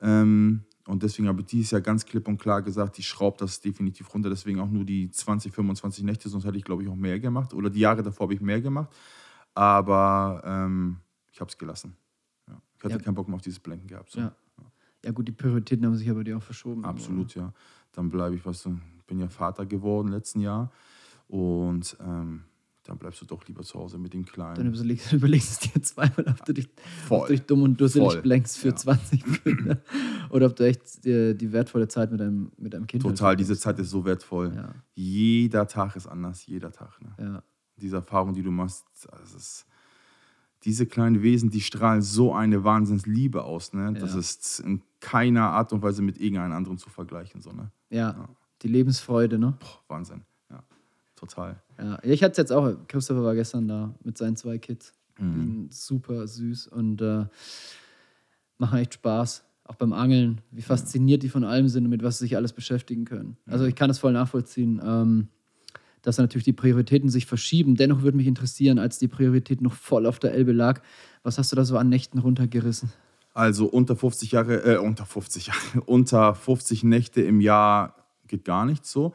Ähm, und deswegen habe ich dieses Jahr ganz klipp und klar gesagt, ich schraube das definitiv runter. Deswegen auch nur die 20, 25 Nächte, sonst hätte ich, glaube ich, auch mehr gemacht. Oder die Jahre davor habe ich mehr gemacht. Aber ähm, ich habe es gelassen. Ja. Ich hatte Ja. keinen Bock mehr auf dieses Blenken gehabt. So. Ja. Ja, gut, die Prioritäten haben sich ja bei dir auch verschoben. Absolut, ja. Dann bleibe ich, weißt du, bin ja Vater geworden letzten Jahr. Und ähm, dann bleibst du doch lieber zu Hause mit dem Dann Kleinen. überlegst, überlegst du dir zweimal, ob du dich, ob du dich dumm und dusselig Voll. blankst für Ja. 20 Bilder. Oder ob du echt dir die wertvolle Zeit mit deinem, mit deinem Kind Total, halt diese. Zeit ist so wertvoll. Ja, Jeder Tag ist anders, jeder Tag. Ne? ja. Diese Erfahrung, die du machst, das ist, diese kleinen Wesen, die strahlen so eine Wahnsinnsliebe aus. Ne? Das ist in keiner Art und Weise mit irgendeinem anderen zu vergleichen. So, ne? ja. Die Lebensfreude, ne? Boah, Wahnsinn. Total. Ja, ich hatte es jetzt auch. Christopher war gestern da mit seinen zwei Kids. Die Mhm. sind super süß und äh, machen echt Spaß. Auch beim Angeln, wie fasziniert die von allem sind und mit was sie sich alles beschäftigen können. Also ich kann das voll nachvollziehen, ähm, dass natürlich die Prioritäten sich verschieben. Dennoch würde mich interessieren, als die Priorität noch voll auf der Elbe lag, was hast du da so an Nächten runtergerissen? Also unter 50 Jahre, äh, unter 50 Jahre, unter 50 Nächte im Jahr geht gar nichts so.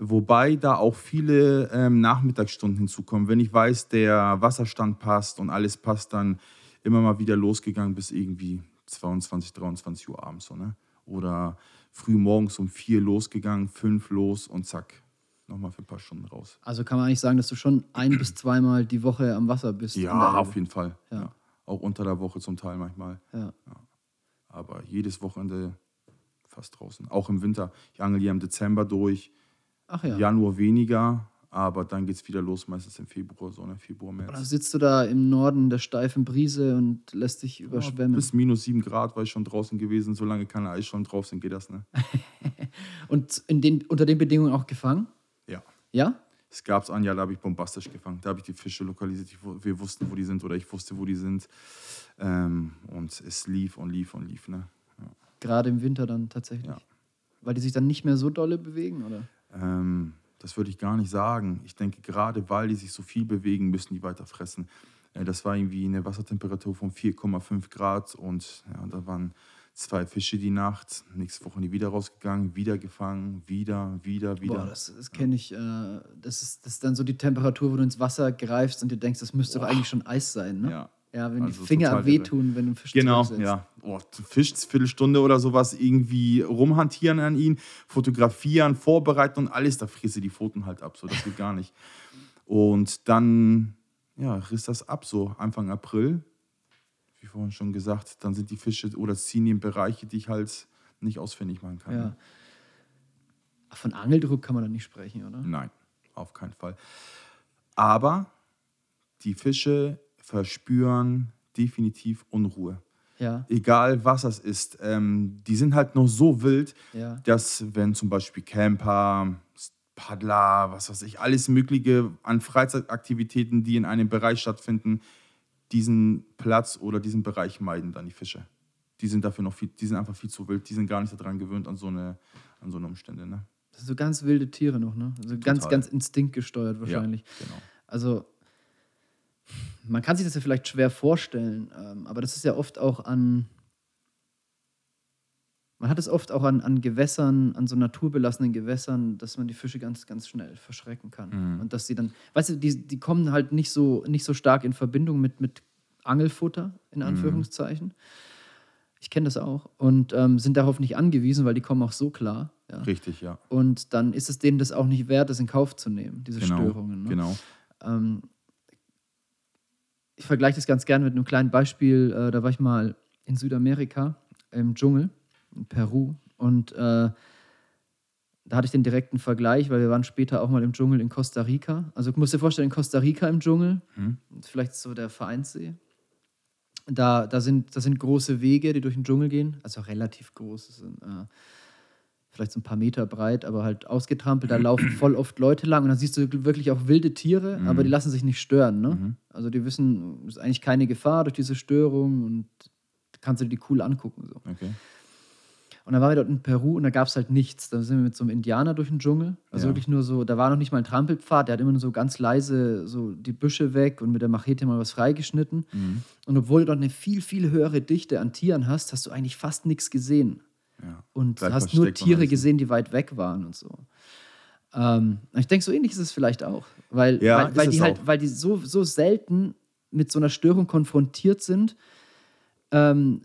Wobei da auch viele ähm, Nachmittagsstunden hinzukommen. Wenn ich weiß, der Wasserstand passt und alles passt, dann immer mal wieder losgegangen bis irgendwie 22, 23 Uhr abends. So, ne? Oder früh morgens um vier losgegangen, fünf los und zack, nochmal für ein paar Stunden raus. Also kann man eigentlich sagen, dass du schon ein bis zweimal die Woche am Wasser bist. Ja, auf jeden Fall. Ja. Ja. Auch unter der Woche zum Teil manchmal. Ja. aber jedes Wochenende fast draußen. Auch im Winter. Ich angel hier im Dezember durch, Ach ja. Januar weniger, aber dann geht es wieder los, meistens im Februar, so ne, Februar, März. sitzt du da im Norden der steifen Brise und lässt dich Ja, überschwemmen. bis minus sieben Grad war ich schon draußen gewesen. Solange keine Eisschollen drauf sind, geht das, ne? Und in den, unter den Bedingungen auch gefangen? Ja. Ja? Es gab ein Jahr, da habe ich bombastisch gefangen. Da habe ich die Fische lokalisiert. Ich, wir wussten, wo die sind oder ich wusste, wo die sind. Ähm, und es lief und lief und lief, ne? Gerade im Winter dann tatsächlich. Ja. Weil die sich dann nicht mehr so dolle bewegen, oder? Ähm, das würde ich gar nicht sagen. Ich denke, gerade weil die sich so viel bewegen, müssen die weiter fressen. Äh, das war irgendwie eine Wassertemperatur von 4,5 Grad und ja, da waren zwei Fische die Nacht. Nächste Woche die wieder rausgegangen, wieder gefangen, wieder, wieder, wieder. Boah, das, das kenne ich. Äh, das, ist, das ist dann so die Temperatur, wo du ins Wasser greifst und dir denkst, das müsste doch Boah. eigentlich schon Eis sein, ne? ja. Ja, wenn Also die Finger wehtun, wenn du einen Fisch Genau, ja. Oh, Fisch, Viertelstunde oder sowas irgendwie rumhantieren an ihn, fotografieren, vorbereiten und alles, da frierst du die Pfoten halt ab. So, das geht gar nicht. Und dann ja, riss das ab, so Anfang April. Wie vorhin schon gesagt, dann sind die Fische oder ziehen die in Bereiche, die ich halt nicht ausfindig machen kann. Ja. Ach, Von Angeldruck kann man da nicht sprechen, oder? Nein, auf keinen Fall. Aber die Fische verspüren definitiv Unruhe. Ja, egal was das ist, ähm, die sind halt noch so wild, ja. dass wenn zum Beispiel Camper, Paddler, was weiß ich, alles Mögliche an Freizeitaktivitäten, die in einem Bereich stattfinden, diesen Platz oder diesen Bereich meiden dann die Fische. Die sind dafür noch viel, die sind einfach viel zu wild, die sind gar nicht daran gewöhnt an so eine, an so eine Umstände. Ne? Das sind so ganz wilde Tiere noch, ne? Also ganz, Total. ganz instinktgesteuert wahrscheinlich. Ja, genau. Also, man kann sich das ja vielleicht schwer vorstellen, ähm, aber das ist ja oft auch an. Man hat es oft auch an, an Gewässern, an so naturbelassenen Gewässern, dass man die Fische ganz, ganz schnell verschrecken kann. Mhm. Und dass sie dann, weißt du, die, die kommen halt nicht so, nicht so stark in Verbindung mit, mit Angelfutter, in Anführungszeichen. Ich kenne das auch. Und ähm, sind darauf nicht angewiesen, weil die kommen auch so klar. Ja. Richtig, ja. Und dann ist es denen das auch nicht wert, das in Kauf zu nehmen, diese Genau, Störungen. Ne? genau. Ähm, ich vergleiche das ganz gerne mit einem kleinen Beispiel. Äh, da war ich mal in Südamerika im Dschungel, in Peru. Und äh, da hatte ich den direkten Vergleich, weil wir waren später auch mal im Dschungel in Costa Rica. Also musst dir vorstellen, in Costa Rica im Dschungel, Mhm. vielleicht so der Vereinssee. Da, da, sind, da sind große Wege, die durch den Dschungel gehen, also relativ groß. Sind, äh, vielleicht so ein paar Meter breit, aber halt ausgetrampelt. Da laufen voll oft Leute lang und dann siehst du wirklich auch wilde Tiere, aber die lassen sich nicht stören. Ne? Also die wissen, es ist eigentlich keine Gefahr durch diese Störung und kannst du dir die cool angucken. So. Okay. Und dann waren wir dort in Peru und da gab es halt nichts. Da sind wir mit so einem Indianer durch den Dschungel. Also Ja. wirklich nur so, da war noch nicht mal ein Trampelpfad, der hat immer nur so ganz leise so die Büsche weg und mit der Machete mal was freigeschnitten. Mhm. Und obwohl du dort eine viel, viel höhere Dichte an Tieren hast, hast du eigentlich fast nichts gesehen. Ja. Und Gleich hast nur Tiere gesehen, die weit weg waren und so. Ähm, ich denke, so ähnlich ist es vielleicht auch. Weil, Ja, weil, weil die halt, auch. weil die so, so selten mit so einer Störung konfrontiert sind, ähm,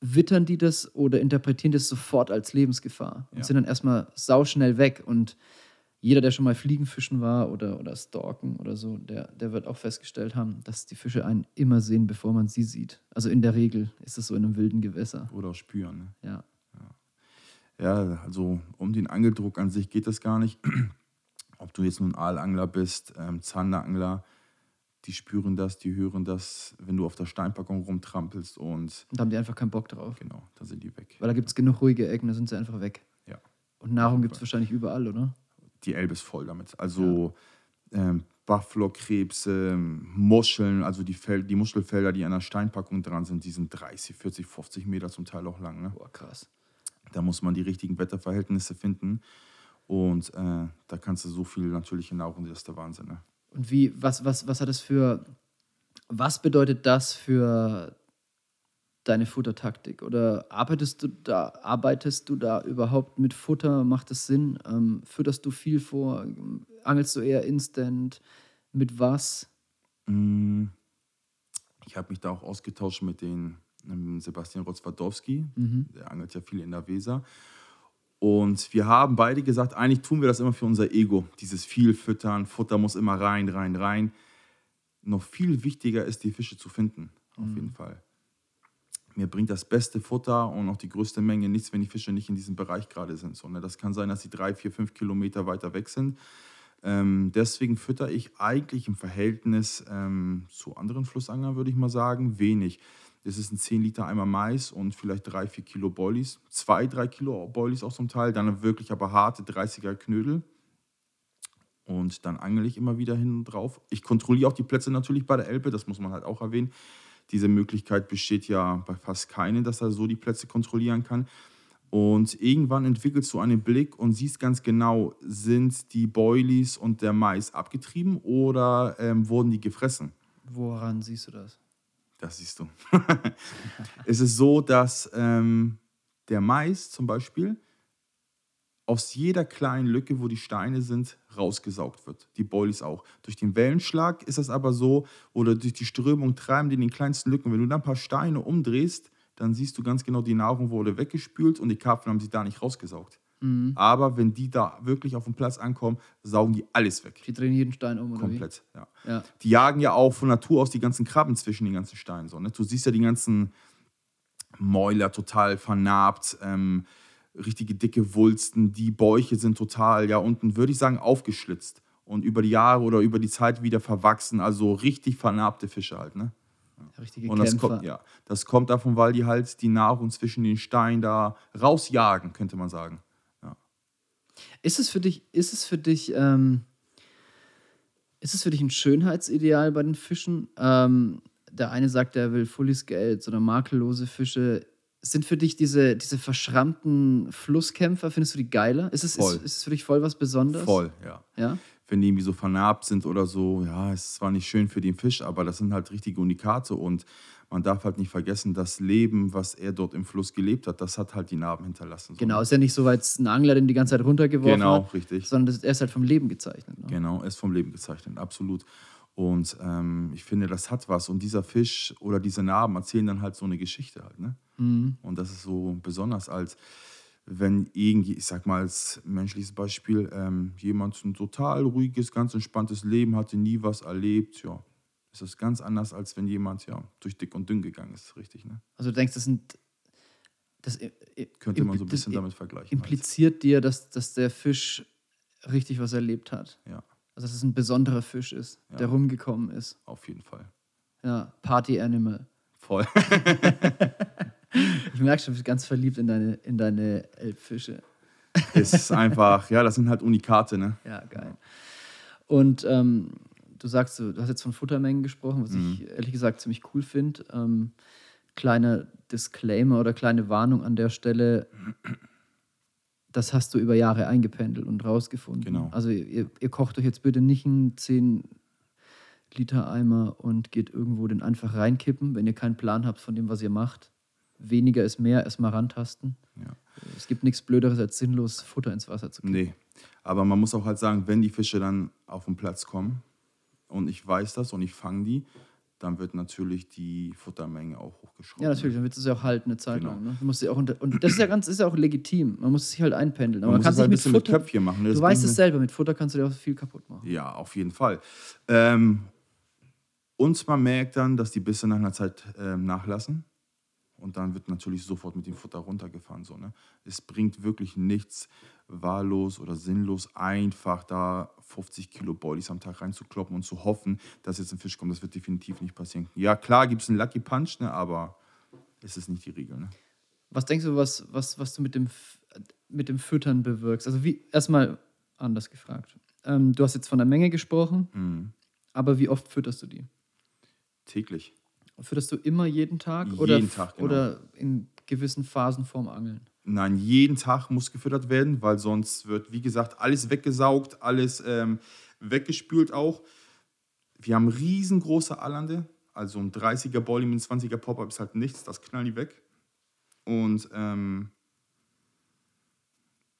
wittern die das oder interpretieren das sofort als Lebensgefahr und Ja. sind dann erstmal sauschnell weg. Und jeder, der schon mal Fliegenfischen war oder, oder Stalken oder so, der, der wird auch festgestellt haben, dass die Fische einen immer sehen, bevor man sie sieht. Also in der Regel ist es so in einem wilden Gewässer. Oder auch spüren. Ne? Ja. Ja, also um den Angeldruck an sich geht das gar nicht. Ob du jetzt nun Aalangler bist, ähm, Zanderangler, die spüren das, die hören das, wenn du auf der Steinpackung rumtrampelst und da haben die einfach keinen Bock drauf. genau, da sind die weg. Weil da gibt es genug ruhige Ecken, da sind sie einfach weg. Ja. Und Nahrung gibt es wahrscheinlich überall, oder? Die Elbe ist voll damit. Also ähm, Buffalo-Krebse, Muscheln, also die, Fel die Muschelfelder, die an der Steinpackung dran sind, die sind 30, 40, 50 Meter zum Teil auch lang. Ne? Boah, krass. Da muss man die richtigen Wetterverhältnisse finden. Und äh, da kannst du so viel natürliche Nahrung, das ist der Wahnsinn. Ne? Und wie, was, was, was hat das für, was bedeutet das für deine Futtertaktik? Oder arbeitest du da, arbeitest du da überhaupt mit Futter? Macht es Sinn? Ähm, fütterst du viel vor? Angelst du eher instant? Mit was? Mm, Ich habe mich da auch ausgetauscht mit den Sebastian Rotzwadowski, der angelt ja viel in der Weser. Und wir haben beide gesagt, eigentlich tun wir das immer für unser Ego. Dieses viel füttern, Futter muss immer rein, rein, rein. Noch viel wichtiger ist, die Fische zu finden, auf jeden Fall. Mir bringt das beste Futter und auch die größte Menge nichts, wenn die Fische nicht in diesem Bereich gerade sind. So, ne? Das kann sein, dass sie drei, vier, fünf Kilometer weiter weg sind. Ähm, deswegen fütter ich eigentlich im Verhältnis ähm, zu anderen Flussanglern, würde ich mal sagen, wenig. Das ist ein 10 Liter Eimer Mais und vielleicht 3, 4 Kilo Boilies. 2, 3 Kilo Boilies auch zum Teil. Dann wirklich aber harte 30er Knödel. Und dann angel ich immer wieder hin und drauf. Ich kontrolliere auch die Plätze natürlich bei der Elbe, das muss man halt auch erwähnen. Diese Möglichkeit besteht ja bei fast keinen, dass er so die Plätze kontrollieren kann. Und irgendwann entwickelst du einen Blick und siehst ganz genau, sind die Boilies und der Mais abgetrieben oder ähm, wurden die gefressen? Woran siehst du das? Das siehst du. es ist so, dass ähm, der Mais zum Beispiel aus jeder kleinen Lücke, wo die Steine sind, rausgesaugt wird. Die Boilies auch. Durch den Wellenschlag ist das aber so, oder durch die Strömung treiben die in den kleinsten Lücken. Wenn du dann ein paar Steine umdrehst, dann siehst du ganz genau, die Nahrung wurde weggespült und die Karpfen haben sie da nicht rausgesaugt. Aber wenn die da wirklich auf dem Platz ankommen, saugen die alles weg. Die drehen jeden Stein um, oder Komplett, ja. Ja. Die jagen ja auch von Natur aus die ganzen Krabben zwischen den ganzen Steinen. So, ne? Du siehst ja die ganzen Mäuler total vernarbt, ähm, richtige dicke Wulsten, die Bäuche sind total, ja, unten würde ich sagen, aufgeschlitzt und über die Jahre oder über die Zeit wieder verwachsen. Also richtig vernarbte Fische halt, ne? Richtige Und das Kämpfer. kommt, ja, das kommt davon, weil die halt die Nahrung zwischen den Steinen da rausjagen, könnte man sagen. Ist es für dich, ist es für dich, ähm, ist es für dich ein Schönheitsideal bei den Fischen? Ähm, der eine sagt, er will Fully Scales oder makellose Fische. Sind für dich diese, diese verschrammten Flusskämpfer, findest du die geiler? Ist es, Voll. ist, ist es für dich voll was Besonderes? Voll, ja. Ja? wenn die irgendwie so vernarbt sind oder so, ja, ist zwar nicht schön für den Fisch, aber das sind halt richtige Unikate und man darf halt nicht vergessen, das Leben, was er dort im Fluss gelebt hat, das hat halt die Narben hinterlassen. So, Genau, ist ja nicht so, weil es ein Angler den die ganze Zeit runtergeworfen Genau, hat, richtig. sondern das, er ist halt vom Leben gezeichnet. Ne? Genau, er ist vom Leben gezeichnet, absolut. Und ähm, ich finde, das hat was. Und dieser Fisch oder diese Narben erzählen dann halt so eine Geschichte halt. Ne? Mhm. Und das ist so besonders, als wenn irgendwie, ich sag mal als menschliches Beispiel, ähm, jemand ein total ruhiges, ganz entspanntes Leben hatte, nie was erlebt, ja, ist das ganz anders, als wenn jemand ja durch dick und dünn gegangen ist, richtig, ne? Also du denkst, das sind. Das Könnte man so ein bisschen damit vergleichen. Halt. impliziert dir, dass, dass der Fisch richtig was erlebt hat. Ja, Also dass es ein besonderer Fisch ist, Ja. der rumgekommen ist. auf jeden Fall. Ja, Party Animal. Voll. Ich merke schon, du bist ganz verliebt in deine, in deine Elbfische. ist einfach, ja, das sind halt Unikate, ne? Ja, geil. Und ähm, du sagst, du hast jetzt von Futtermengen gesprochen, was Mhm. ich ehrlich gesagt ziemlich cool finde. Ähm, kleiner Disclaimer oder kleine Warnung an der Stelle. Das hast du über Jahre eingependelt und rausgefunden. Genau. Also ihr, ihr kocht euch jetzt bitte nicht einen 10 Liter Eimer und geht irgendwo den einfach reinkippen, wenn ihr keinen Plan habt von dem, was ihr macht. Weniger ist mehr, erstmal rantasten. Ja. Es gibt nichts Blöderes, als sinnlos Futter ins Wasser zu kippen. Nee. Aber man muss auch halt sagen, wenn die Fische dann auf den Platz kommen und ich weiß das und ich fange die, dann wird natürlich die Futtermenge auch hochgeschraubt. Ja, natürlich, dann wird es ja auch halten eine Zeit Genau. lang. Ne? Du musst ja auch unter und das ist ja ganz, ist ja auch legitim. Man muss sich halt einpendeln. Aber Man man, kann es halt mit bisschen mit Futter. Köpfchen machen. ne? Das du weißt es selber, mit Futter kannst du dir auch viel kaputt machen. Ja, auf jeden Fall. Ähm, und man merkt dann, dass die Bisse nach einer Zeit ähm, nachlassen. Und dann wird natürlich sofort mit dem Futter runtergefahren. So, ne? Es bringt wirklich nichts wahllos oder sinnlos, einfach da 50 Kilo Boilies am Tag reinzukloppen und zu hoffen, dass jetzt ein Fisch kommt. Das wird definitiv nicht passieren. Ja, klar gibt es einen Lucky Punch, ne? aber es ist nicht die Regel. Ne? Was denkst du, was, was, was du mit dem, mit dem Füttern bewirkst? Also wie erstmal anders gefragt. Ähm, du hast jetzt von der Menge gesprochen, Mhm. aber wie oft fütterst du die? Täglich. Fütterst du immer jeden Tag Jeden oder, Tag, genau. oder in gewissen Phasen vorm Angeln? Nein, jeden Tag muss gefüttert werden, weil sonst wird, wie gesagt, alles weggesaugt, alles ähm, weggespült auch. Wir haben riesengroße Allande, also ein 30er Bolli mit einem 20er Pop-Up ist halt nichts, das knallen die weg. Und ähm,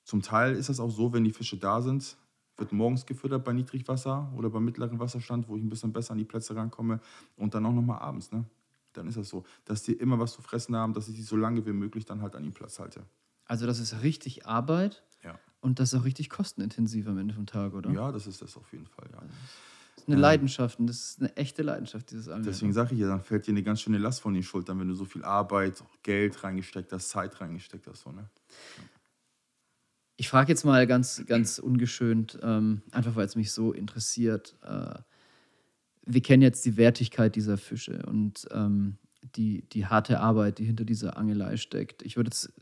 zum Teil ist das auch so, wenn die Fische da sind, wird morgens gefüttert bei Niedrigwasser oder bei mittlerem Wasserstand, wo ich ein bisschen besser an die Plätze rankomme und dann auch nochmal abends. Ne? Dann ist das so, dass die immer was zu fressen haben, dass ich die so lange wie möglich dann halt an den Platz halte. Also das ist richtig Arbeit Ja. und das ist auch richtig kostenintensiv am Ende vom Tag, oder? Ja, das ist das auf jeden Fall, ja. Das ist eine Leidenschaft und das ist eine echte Leidenschaft, dieses Angeln. Deswegen sage ich ja, dann fällt dir eine ganz schöne Last von den Schultern, wenn du so viel Arbeit, Geld reingesteckt hast, Zeit reingesteckt hast. So, ne? Ich frage jetzt mal ganz, ganz ungeschönt, ähm, einfach weil es mich so interessiert. Äh, wir kennen jetzt die Wertigkeit dieser Fische und ähm, die, die harte Arbeit, die hinter dieser Angelei steckt. Ich würde jetzt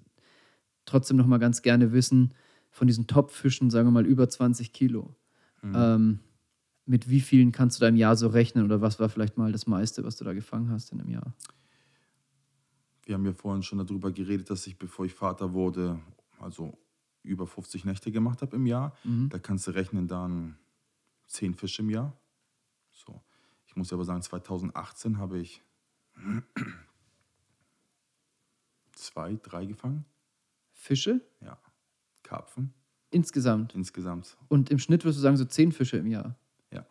trotzdem noch mal ganz gerne wissen, von diesen Top-Fischen, sagen wir mal über 20 Kilo, ähm, mit wie vielen kannst du da im Jahr so rechnen oder was war vielleicht mal das meiste, was du da gefangen hast in einem Jahr? Wir haben ja vorhin schon darüber geredet, dass ich, bevor ich Vater wurde, also über 50 Nächte gemacht habe im Jahr. Da kannst du rechnen dann 10 Fische im Jahr. Ich muss aber sagen, 2018 habe ich zwei, drei gefangen. Fische Ja. Karpfen insgesamt. insgesamt. Und im Schnitt würdest du sagen, so 10 Fische im Jahr. Ja.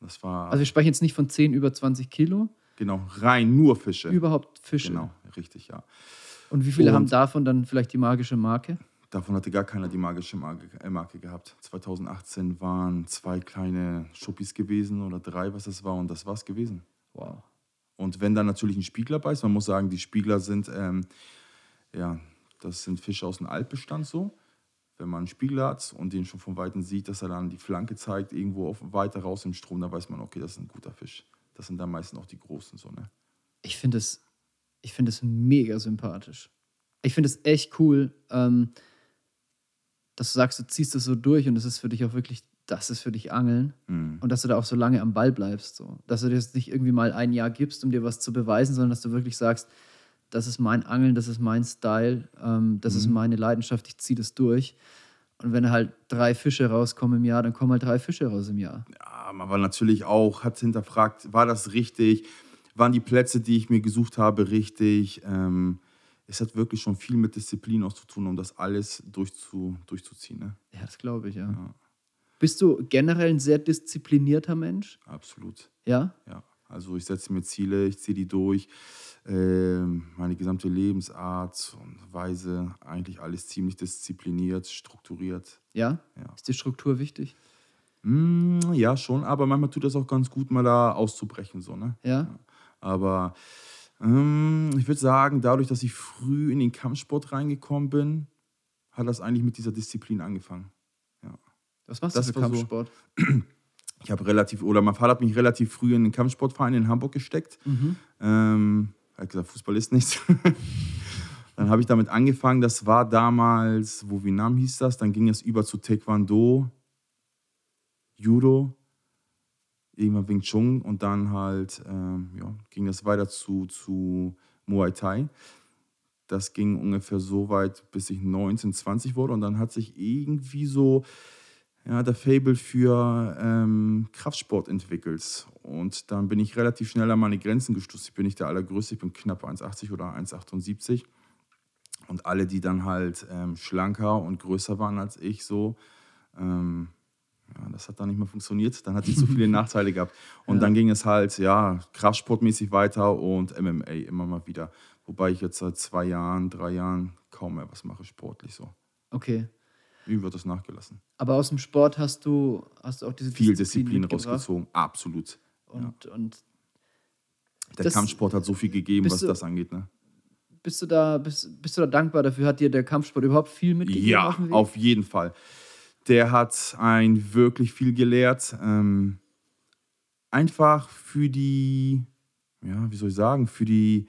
Das war Also wir sprechen jetzt nicht von 10 über 20 Kilo, genau rein nur Fische. überhaupt Fische. Genau, richtig, ja. Und wie viele Und- haben davon dann vielleicht die magische Marke? Davon hatte gar keiner die magische Marke, äh, Marke gehabt. 2018 waren zwei kleine Schuppis gewesen oder drei, was das war, und das war's gewesen. Wow. Und wenn dann natürlich ein Spiegler bei ist, man muss sagen, die Spiegler sind, ähm, ja, das sind Fische aus dem Altbestand so. Wenn man einen Spiegler hat und den schon von Weitem sieht, dass er dann die Flanke zeigt, irgendwo auf, weiter raus im Strom, dann weiß man, okay, das ist ein guter Fisch. Das sind dann meistens auch die großen so, ne? Ich finde es, ich finde es mega sympathisch. Ich finde es echt cool, ähm, dass du sagst, du ziehst es so durch und es ist für dich auch wirklich, das ist für dich Angeln Mhm. und dass du da auch so lange am Ball bleibst. So. Dass du dir jetzt nicht irgendwie mal ein Jahr gibst, um dir was zu beweisen, sondern dass du wirklich sagst, das ist mein Angeln, das ist mein Style, ähm, das ist meine Leidenschaft, ich ziehe das durch. Und wenn halt drei Fische rauskommen im Jahr, dann kommen halt drei Fische raus im Jahr. Ja, man war natürlich auch, hat hinterfragt, war das richtig? Waren die Plätze, die ich mir gesucht habe, richtig? Ähm, es hat wirklich schon viel mit Disziplin auch zu tun, um das alles durchzu, durchzuziehen. Ne? Ja, das glaube ich, ja. Bist du generell ein sehr disziplinierter Mensch? Absolut. Ja? Ja. Also ich setze mir Ziele, ich ziehe die durch. Ähm, meine gesamte Lebensart und Weise, eigentlich alles ziemlich diszipliniert, strukturiert. Ja? Ja. Ist die Struktur wichtig? Mm, ja, schon, aber manchmal tut das auch ganz gut, mal da auszubrechen. So, ne? Ja? Aber ähm, ich würde sagen, dadurch, dass ich früh in den Kampfsport reingekommen bin, hat das eigentlich mit dieser Disziplin angefangen. Was machst Das du für war so- Kampfsport? Ich habe relativ, oder mein Vater hat mich relativ früh in den Kampfsportverein in Hamburg gesteckt. Mhm. Ähm, er hat gesagt, Fußball ist nichts. Dann habe ich damit angefangen, das war damals, wo Vietnam hieß das, dann ging es über zu Taekwondo, Judo, irgendwann Wing Chun und dann halt ähm, ja, ging das weiter zu, zu Muay Thai. Das ging ungefähr so weit, bis ich 19, 20 wurde und dann hat sich irgendwie so ja, der Fable für ähm, Kraftsport entwickelt. Und dann bin ich relativ schnell an meine Grenzen gestoßen. Ich bin nicht der Allergrößte, ich bin knapp 1,80 oder 1,78. Und alle, die dann halt ähm, schlanker und größer waren als ich, so, ähm, ja, das hat dann nicht mehr funktioniert. Dann hatte ich zu viele Nachteile gehabt. Und ja. dann ging es halt, ja, kraftsportmäßig weiter und MMA immer mal wieder. Wobei ich jetzt seit zwei Jahren, drei Jahren kaum mehr was mache sportlich so. Okay. Wie wird das nachgelassen? Aber aus dem Sport hast du, hast du auch diese Viel Disziplin, Disziplin rausgezogen, absolut. Und, ja. und der Kampfsport hat so viel gegeben, was du, das angeht. Ne? Bist du, da, bist, bist du da dankbar dafür? Hat dir der Kampfsport überhaupt viel mitgegeben? Ja, auf, auf jeden Fall. Der hat ein wirklich viel gelehrt. Ähm, einfach für die, ja, wie soll ich sagen, für die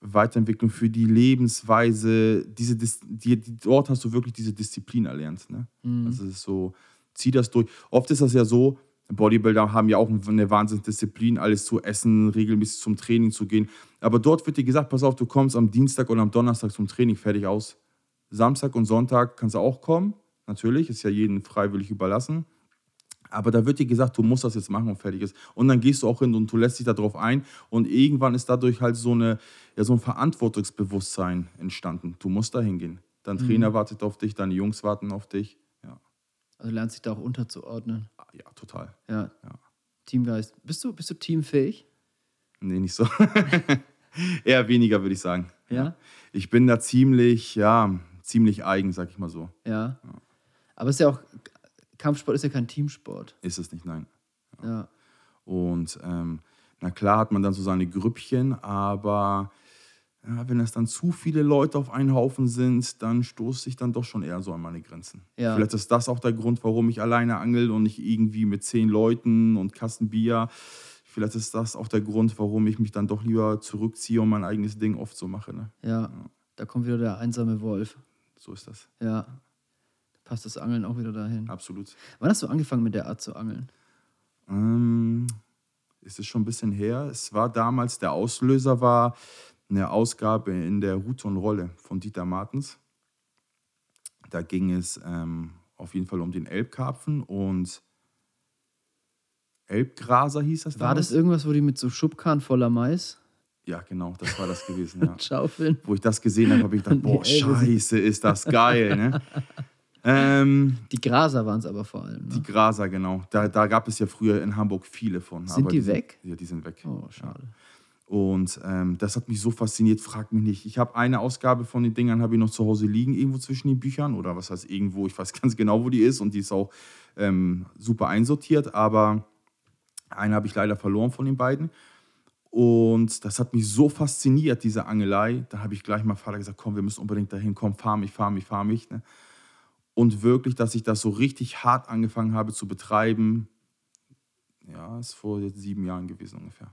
Weiterentwicklung, für die Lebensweise, diese, die, die, dort hast du wirklich diese Disziplin erlernt. Ne? Mhm. Also es ist so, zieh das durch. Oft ist das ja so, Bodybuilder haben ja auch eine Wahnsinnsdisziplin, alles zu essen, regelmäßig zum Training zu gehen. Aber dort wird dir gesagt, pass auf, du kommst am Dienstag oder am Donnerstag zum Training fertig aus. Samstag und Sonntag kannst du auch kommen, natürlich, ist ja jedem freiwillig überlassen. Aber da wird dir gesagt, du musst das jetzt machen und fertig ist. Und dann gehst du auch hin und du lässt dich darauf ein. Und irgendwann ist dadurch halt so, eine, ja, so ein Verantwortungsbewusstsein entstanden. Du musst da hingehen. Dein mhm. Trainer wartet auf dich, deine Jungs warten auf dich. Ja. Also lernst dich da auch unterzuordnen. Ah, ja, total. Ja. ja. Teamgeist. Bist du, bist du teamfähig? Nee, nicht so. Eher weniger, würde ich sagen. Ja? Ich bin da ziemlich, ja, ziemlich eigen, sag ich mal so. Ja. ja. Aber es ist ja auch Kampfsport ist ja kein Teamsport. Ist es nicht, nein. Ja. ja. Und ähm, na klar hat man dann so seine Grüppchen, aber ja, wenn es dann zu viele Leute auf einen Haufen sind, dann stoße ich dann doch schon eher so an meine Grenzen. Ja. Vielleicht ist das auch der Grund, warum ich alleine angel und nicht irgendwie mit zehn Leuten und Kasten Bier. Vielleicht ist das auch der Grund, warum ich mich dann doch lieber zurückziehe und mein eigenes Ding oft so mache. Ne? Ja, ja, da kommt wieder der einsame Wolf. So ist das. Ja passt das Angeln auch wieder dahin. Absolut. Wann hast du angefangen mit der Art zu angeln? Ähm, ist es schon ein bisschen her. Es war damals, der Auslöser war eine Ausgabe in der Rute und Rolle von Dieter Martens. Da ging es ähm, auf jeden Fall um den Elbkarpfen und Elbgraser hieß das damals. War das irgendwas, wo die mit so Schubkarren voller Mais? Ja, genau, das war das gewesen. Ja. Schaufeln. Wo ich das gesehen habe, habe ich gedacht, boah, scheiße, ist das geil. Ne? Ähm, die Graser waren es aber vor allem. Ne? Die Graser, genau. Da, da gab es ja früher in Hamburg viele von. Sind die, die weg? Sind, ja, die sind weg. Oh, schade. Und ähm, das hat mich so fasziniert, frag mich nicht. Ich habe eine Ausgabe von den Dingern habe ich noch zu Hause liegen, irgendwo zwischen den Büchern oder was heißt irgendwo, ich weiß ganz genau, wo die ist und die ist auch ähm, super einsortiert, aber eine habe ich leider verloren von den beiden. Und das hat mich so fasziniert, diese Angelei. Da habe ich gleich mal Vater gesagt, komm, wir müssen unbedingt dahin kommen, fahr mich, fahr mich, fahr mich. Ne? Und wirklich, dass ich das so richtig hart angefangen habe zu betreiben, ja, ist vor jetzt sieben Jahren gewesen ungefähr.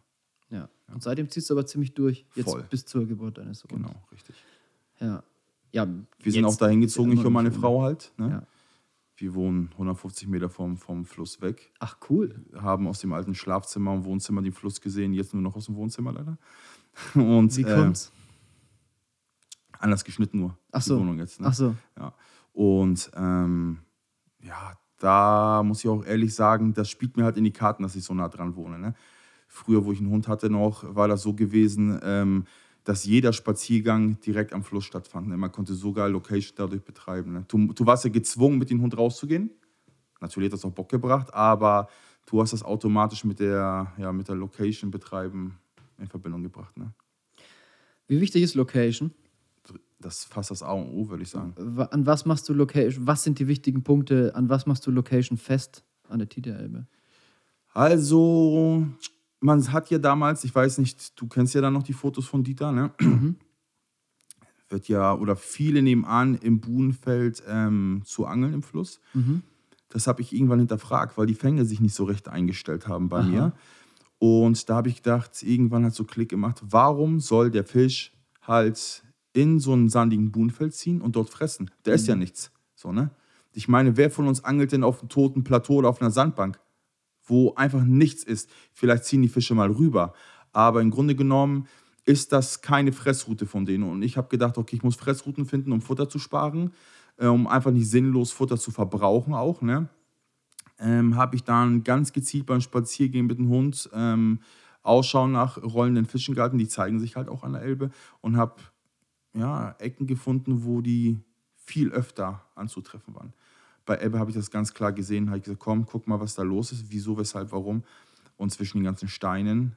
Ja, und seitdem ziehst du aber ziemlich durch, jetzt Voll. bis zur Geburt deines Sohnes. Genau, richtig. Ja. ja wir sind auch dahin gezogen, ich und meine Frau halt. Ne? Ja. Wir wohnen 150 Meter vom, vom Fluss weg. Ach, cool. Haben aus dem alten Schlafzimmer und Wohnzimmer den Fluss gesehen, jetzt nur noch aus dem Wohnzimmer leider. Und, Wie kommt's? Äh, anders geschnitten nur. Ach so. Wohnung jetzt, ne? Ach so. Ja. Und ähm, ja, da muss ich auch ehrlich sagen, das spielt mir halt in die Karten, dass ich so nah dran wohne. Ne? Früher, wo ich einen Hund hatte noch, war das so gewesen, ähm, dass jeder Spaziergang direkt am Fluss stattfand. Ne? Man konnte sogar Location dadurch betreiben. Ne? Du, du warst ja gezwungen, mit dem Hund rauszugehen. Natürlich hat das auch Bock gebracht, aber du hast das automatisch mit der, ja, mit der Location betreiben in Verbindung gebracht. Ne? Wie wichtig ist Location? Das fast das A und O, würde ich sagen. An was machst du Location? Was sind die wichtigen Punkte? An was machst du Location fest an der Titelelbe? Also, man hat ja damals, ich weiß nicht, du kennst ja dann noch die Fotos von Dieter, ne? Mhm. Wird ja, oder viele nehmen an, im Buhnfeld ähm, zu angeln im Fluss. Mhm. Das habe ich irgendwann hinterfragt, weil die Fänge sich nicht so recht eingestellt haben bei Aha. mir. Und da habe ich gedacht, irgendwann hat so Klick gemacht, warum soll der Fisch halt in so einen sandigen Buhnfeld ziehen und dort fressen. Da ist ja nichts. So, ne? Ich meine, wer von uns angelt denn auf einem toten Plateau oder auf einer Sandbank, wo einfach nichts ist? Vielleicht ziehen die Fische mal rüber. Aber im Grunde genommen ist das keine Fressroute von denen. Und ich habe gedacht, okay, ich muss Fressrouten finden, um Futter zu sparen, äh, um einfach nicht sinnlos Futter zu verbrauchen auch. Ne? Ähm, habe ich dann ganz gezielt beim Spaziergehen mit dem Hund ähm, Ausschau nach rollenden Fischen gehalten. Die zeigen sich halt auch an der Elbe. Und habe ja, Ecken gefunden, wo die viel öfter anzutreffen waren. Bei Ebbe habe ich das ganz klar gesehen, habe ich gesagt, komm, guck mal, was da los ist, wieso, weshalb, warum. Und zwischen den ganzen Steinen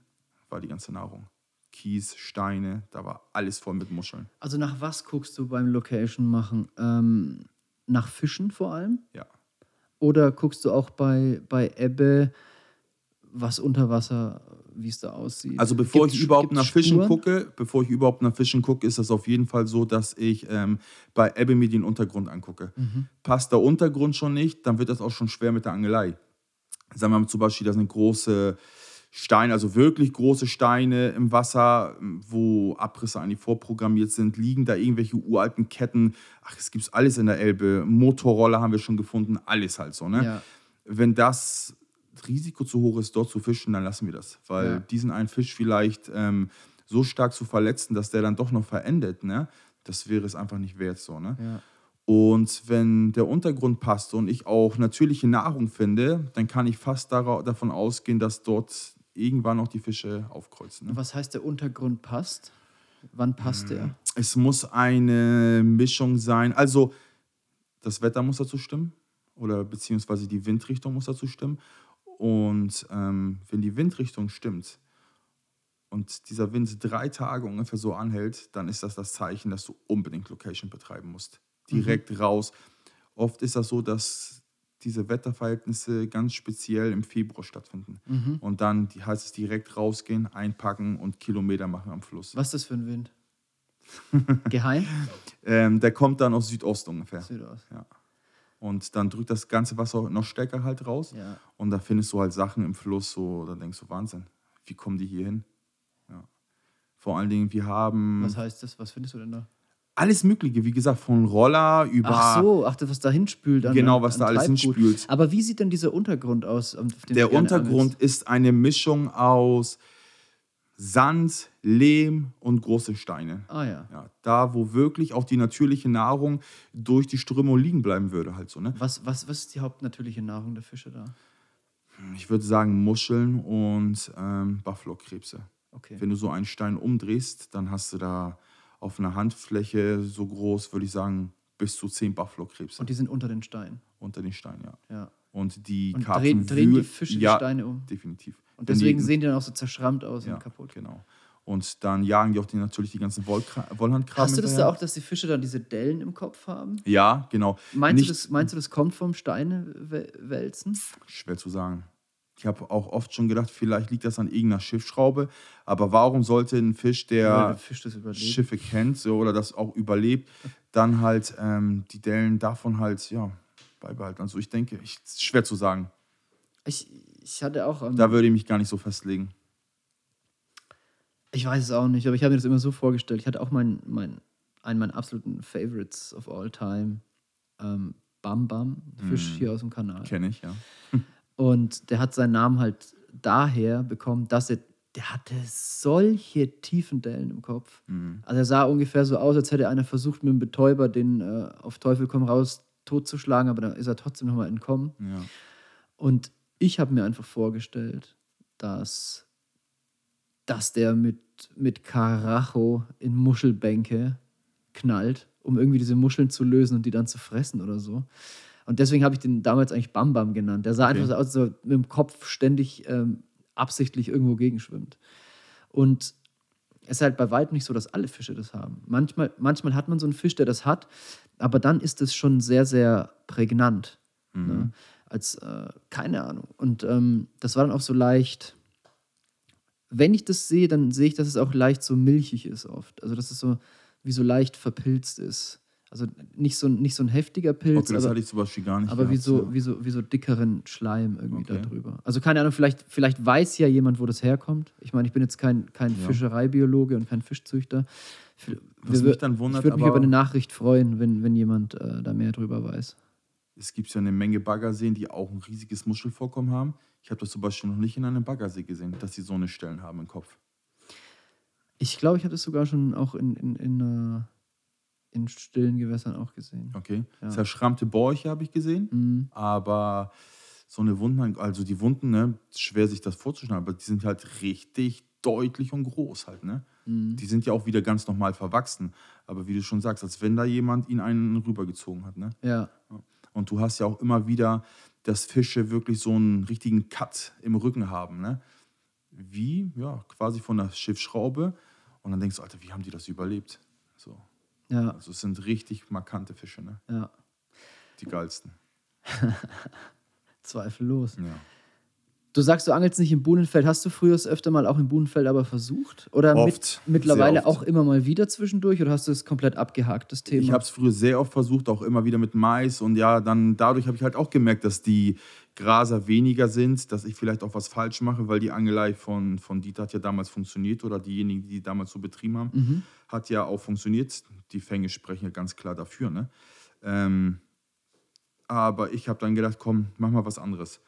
war die ganze Nahrung. Kies, Steine, da war alles voll mit Muscheln. Also nach was guckst du beim Location machen? Ähm, nach Fischen vor allem? Ja. Oder guckst du auch bei, bei Ebbe, was unter Wasser, wie es da aussieht? Also bevor Gibt's- ich überhaupt nach Fischen Spuren? gucke, bevor ich überhaupt nach Fischen gucke, ist das auf jeden Fall so, dass ich ähm, bei Ebbe mir den Untergrund angucke. Mhm. Passt der Untergrund schon nicht, dann wird das auch schon schwer mit der Angelei. Sagen wir mal zum Beispiel, da sind große Steine, also wirklich große Steine im Wasser, wo Abrisse eigentlich vorprogrammiert sind, liegen da irgendwelche uralten Ketten. Ach, es gibt alles in der Elbe. Motorroller haben wir schon gefunden, alles halt so. Ne? Ja. wenn das Risiko zu hoch ist, dort zu fischen, dann lassen wir das. Weil Ja. diesen einen Fisch vielleicht ähm, so stark zu verletzen, dass der dann doch noch verendet, ne? das wäre es einfach nicht wert. So, ne? Ja. Und wenn der Untergrund passt und ich auch natürliche Nahrung finde, dann kann ich fast davon ausgehen, dass dort irgendwann auch die Fische aufkreuzen. Ne? Was heißt, der Untergrund passt? Wann passt der? Es muss eine Mischung sein. Also das Wetter muss dazu stimmen oder beziehungsweise die Windrichtung muss dazu stimmen. Und ähm, wenn die Windrichtung stimmt und dieser Wind drei Tage ungefähr so anhält, dann ist das das Zeichen, dass du unbedingt Location betreiben musst. Direkt raus. Oft ist das so, dass diese Wetterverhältnisse ganz speziell im Februar stattfinden. Mhm. Und dann heißt es direkt rausgehen, einpacken und Kilometer machen am Fluss. Was ist das für ein Wind? Geheim? Ähm, der kommt dann aus Südost ungefähr. Südost. Ja. Und dann drückt das ganze Wasser noch stärker halt raus. Ja. Und da findest du halt Sachen im Fluss, so, da denkst du, Wahnsinn, wie kommen die hier hin? Ja. Vor allen Dingen, wir haben Was heißt das? Was findest du denn da? alles Mögliche, wie gesagt, von Roller über. Ach so, ach, das, was da hinspült. An, Genau, was an da alles Treibgut. hinspült. Aber wie sieht denn dieser Untergrund aus? Der Untergrund ist eine Mischung aus Sand, Lehm und große Steine. Ah ja. Ja, da, wo wirklich auch die natürliche Nahrung durch die Strömung liegen bleiben würde, halt so. Ne? Was, was, was ist die hauptnatürliche Nahrung der Fische da? Ich würde sagen Muscheln und ähm, Buffalo-Krebse. Okay. Wenn du so einen Stein umdrehst, dann hast du da auf einer Handfläche so groß, würde ich sagen, bis zu zehn Buffalo-Krebse Und die sind unter den Steinen. unter den Steinen, ja. Ja. Und die Und Karpfen drehen, drehen die Fische ja, die Steine um. definitiv. Und deswegen die, sehen die dann auch so zerschrammt aus ja, und kaputt. genau. Und dann jagen die auch die, natürlich die ganzen Wollkra Wollhandkrabben Hast du das da auch, dass die Fische dann diese Dellen im Kopf haben? Ja, genau. Meinst, Nicht du, das, meinst du, das kommt vom Steinewälzen? schwer zu sagen. Ich habe auch oft schon gedacht, vielleicht liegt das an irgendeiner Schiffsschraube. Aber warum sollte ein Fisch, der der Fisch. Schiffe kennt so, oder das auch überlebt, dann halt ähm, die Dellen davon halt ja, beibehalten. Also ich denke, ich, ist schwer zu sagen. Ich, ich hatte auch. ähm, Da würde ich mich gar nicht so festlegen. Ich weiß es auch nicht, aber ich habe mir das immer so vorgestellt. Ich hatte auch mein, mein, einen meiner absoluten Favorites of all time, ähm, Bam Bam, Fisch Mhm. hier aus dem Kanal. Kenne ich, ja. Und der hat seinen Namen halt daher bekommen, dass er, der hatte solche tiefen Dellen im Kopf. Mhm. Also er sah ungefähr so aus, als hätte einer versucht, mit einem Betäuber den äh, auf Teufel komm raus totzuschlagen, aber da ist er trotzdem nochmal entkommen. ja. Und ich habe mir einfach vorgestellt, dass, dass der mit, mit Karacho in Muschelbänke knallt, um irgendwie diese Muscheln zu lösen und die dann zu fressen oder so. Und deswegen habe ich den damals eigentlich Bam Bam genannt. Der sah Okay. einfach so aus, als ob er mit dem Kopf ständig ähm, absichtlich irgendwo gegenschwimmt. Und es ist halt bei weitem nicht so, dass alle Fische das haben. Manchmal, manchmal hat man so einen Fisch, der das hat, aber dann ist es schon sehr, sehr prägnant. Ne? Als, äh, keine Ahnung. Und ähm, das war dann auch so leicht. Wenn ich das sehe, dann sehe ich, dass es auch leicht so milchig ist oft. Also, dass es so wie so leicht verpilzt ist. Also nicht so, ein- nicht so ein heftiger Pilz, Okay, das aber, hatte ich zum Beispiel gar nicht. aber wie, gehabt, so, ja. wie, so, wie so dickeren Schleim irgendwie Okay. da drüber. Also keine Ahnung, vielleicht, vielleicht weiß ja jemand, wo das herkommt. Ich meine, ich bin jetzt kein, kein Ja. Fischereibiologe und kein Fischzüchter. Wir- Was mich dann wundert, ich würde mich über eine Nachricht freuen, wenn, wenn jemand äh, da mehr drüber weiß. Es gibt ja eine Menge Baggerseen, die auch ein riesiges Muschelvorkommen haben. Ich habe das zum Beispiel noch nicht in einem Baggersee gesehen, dass sie so eine Stellen haben im Kopf. Ich glaube, ich habe das sogar schon auch in, in, in, äh, in stillen Gewässern auch gesehen. Okay. Ja. Zerschrammte Bäuche habe ich gesehen, Mhm. aber so eine Wunden, also die Wunden, ne, schwer sich das vorzustellen, aber die sind halt richtig deutlich und groß halt, ne? Mhm. Die sind ja auch wieder ganz normal verwachsen. Aber wie du schon sagst, als wenn da jemand ihn einen rübergezogen hat, ne? Ja, Und du hast ja auch immer wieder, dass Fische wirklich so einen richtigen Cut im Rücken haben, ne? Wie, ja, quasi von der Schiffsschraube. Und dann denkst du, Alter, wie haben die das überlebt? Ja, Also es sind richtig markante Fische, ne? ja. Die geilsten. Zweifellos. Ja. Du sagst, du angelst nicht im Buhnenfeld. Hast du früher es öfter mal auch im Buhnenfeld aber versucht? Oder Oft, Mit, mittlerweile auch immer mal wieder zwischendurch? Oder hast du es komplett abgehakt, das Thema? Ich habe es früher sehr oft versucht, auch immer wieder mit Mais. Und ja, dann dadurch habe ich halt auch gemerkt, dass die Graser weniger sind, dass ich vielleicht auch was falsch mache, weil die Angelei von, von Dieter hat ja damals funktioniert oder diejenigen, die die damals so betrieben haben, Mhm. hat ja auch funktioniert. Die Fänge sprechen ja ganz klar dafür. Ne? Ähm, aber ich habe dann gedacht, komm, mach mal was anderes.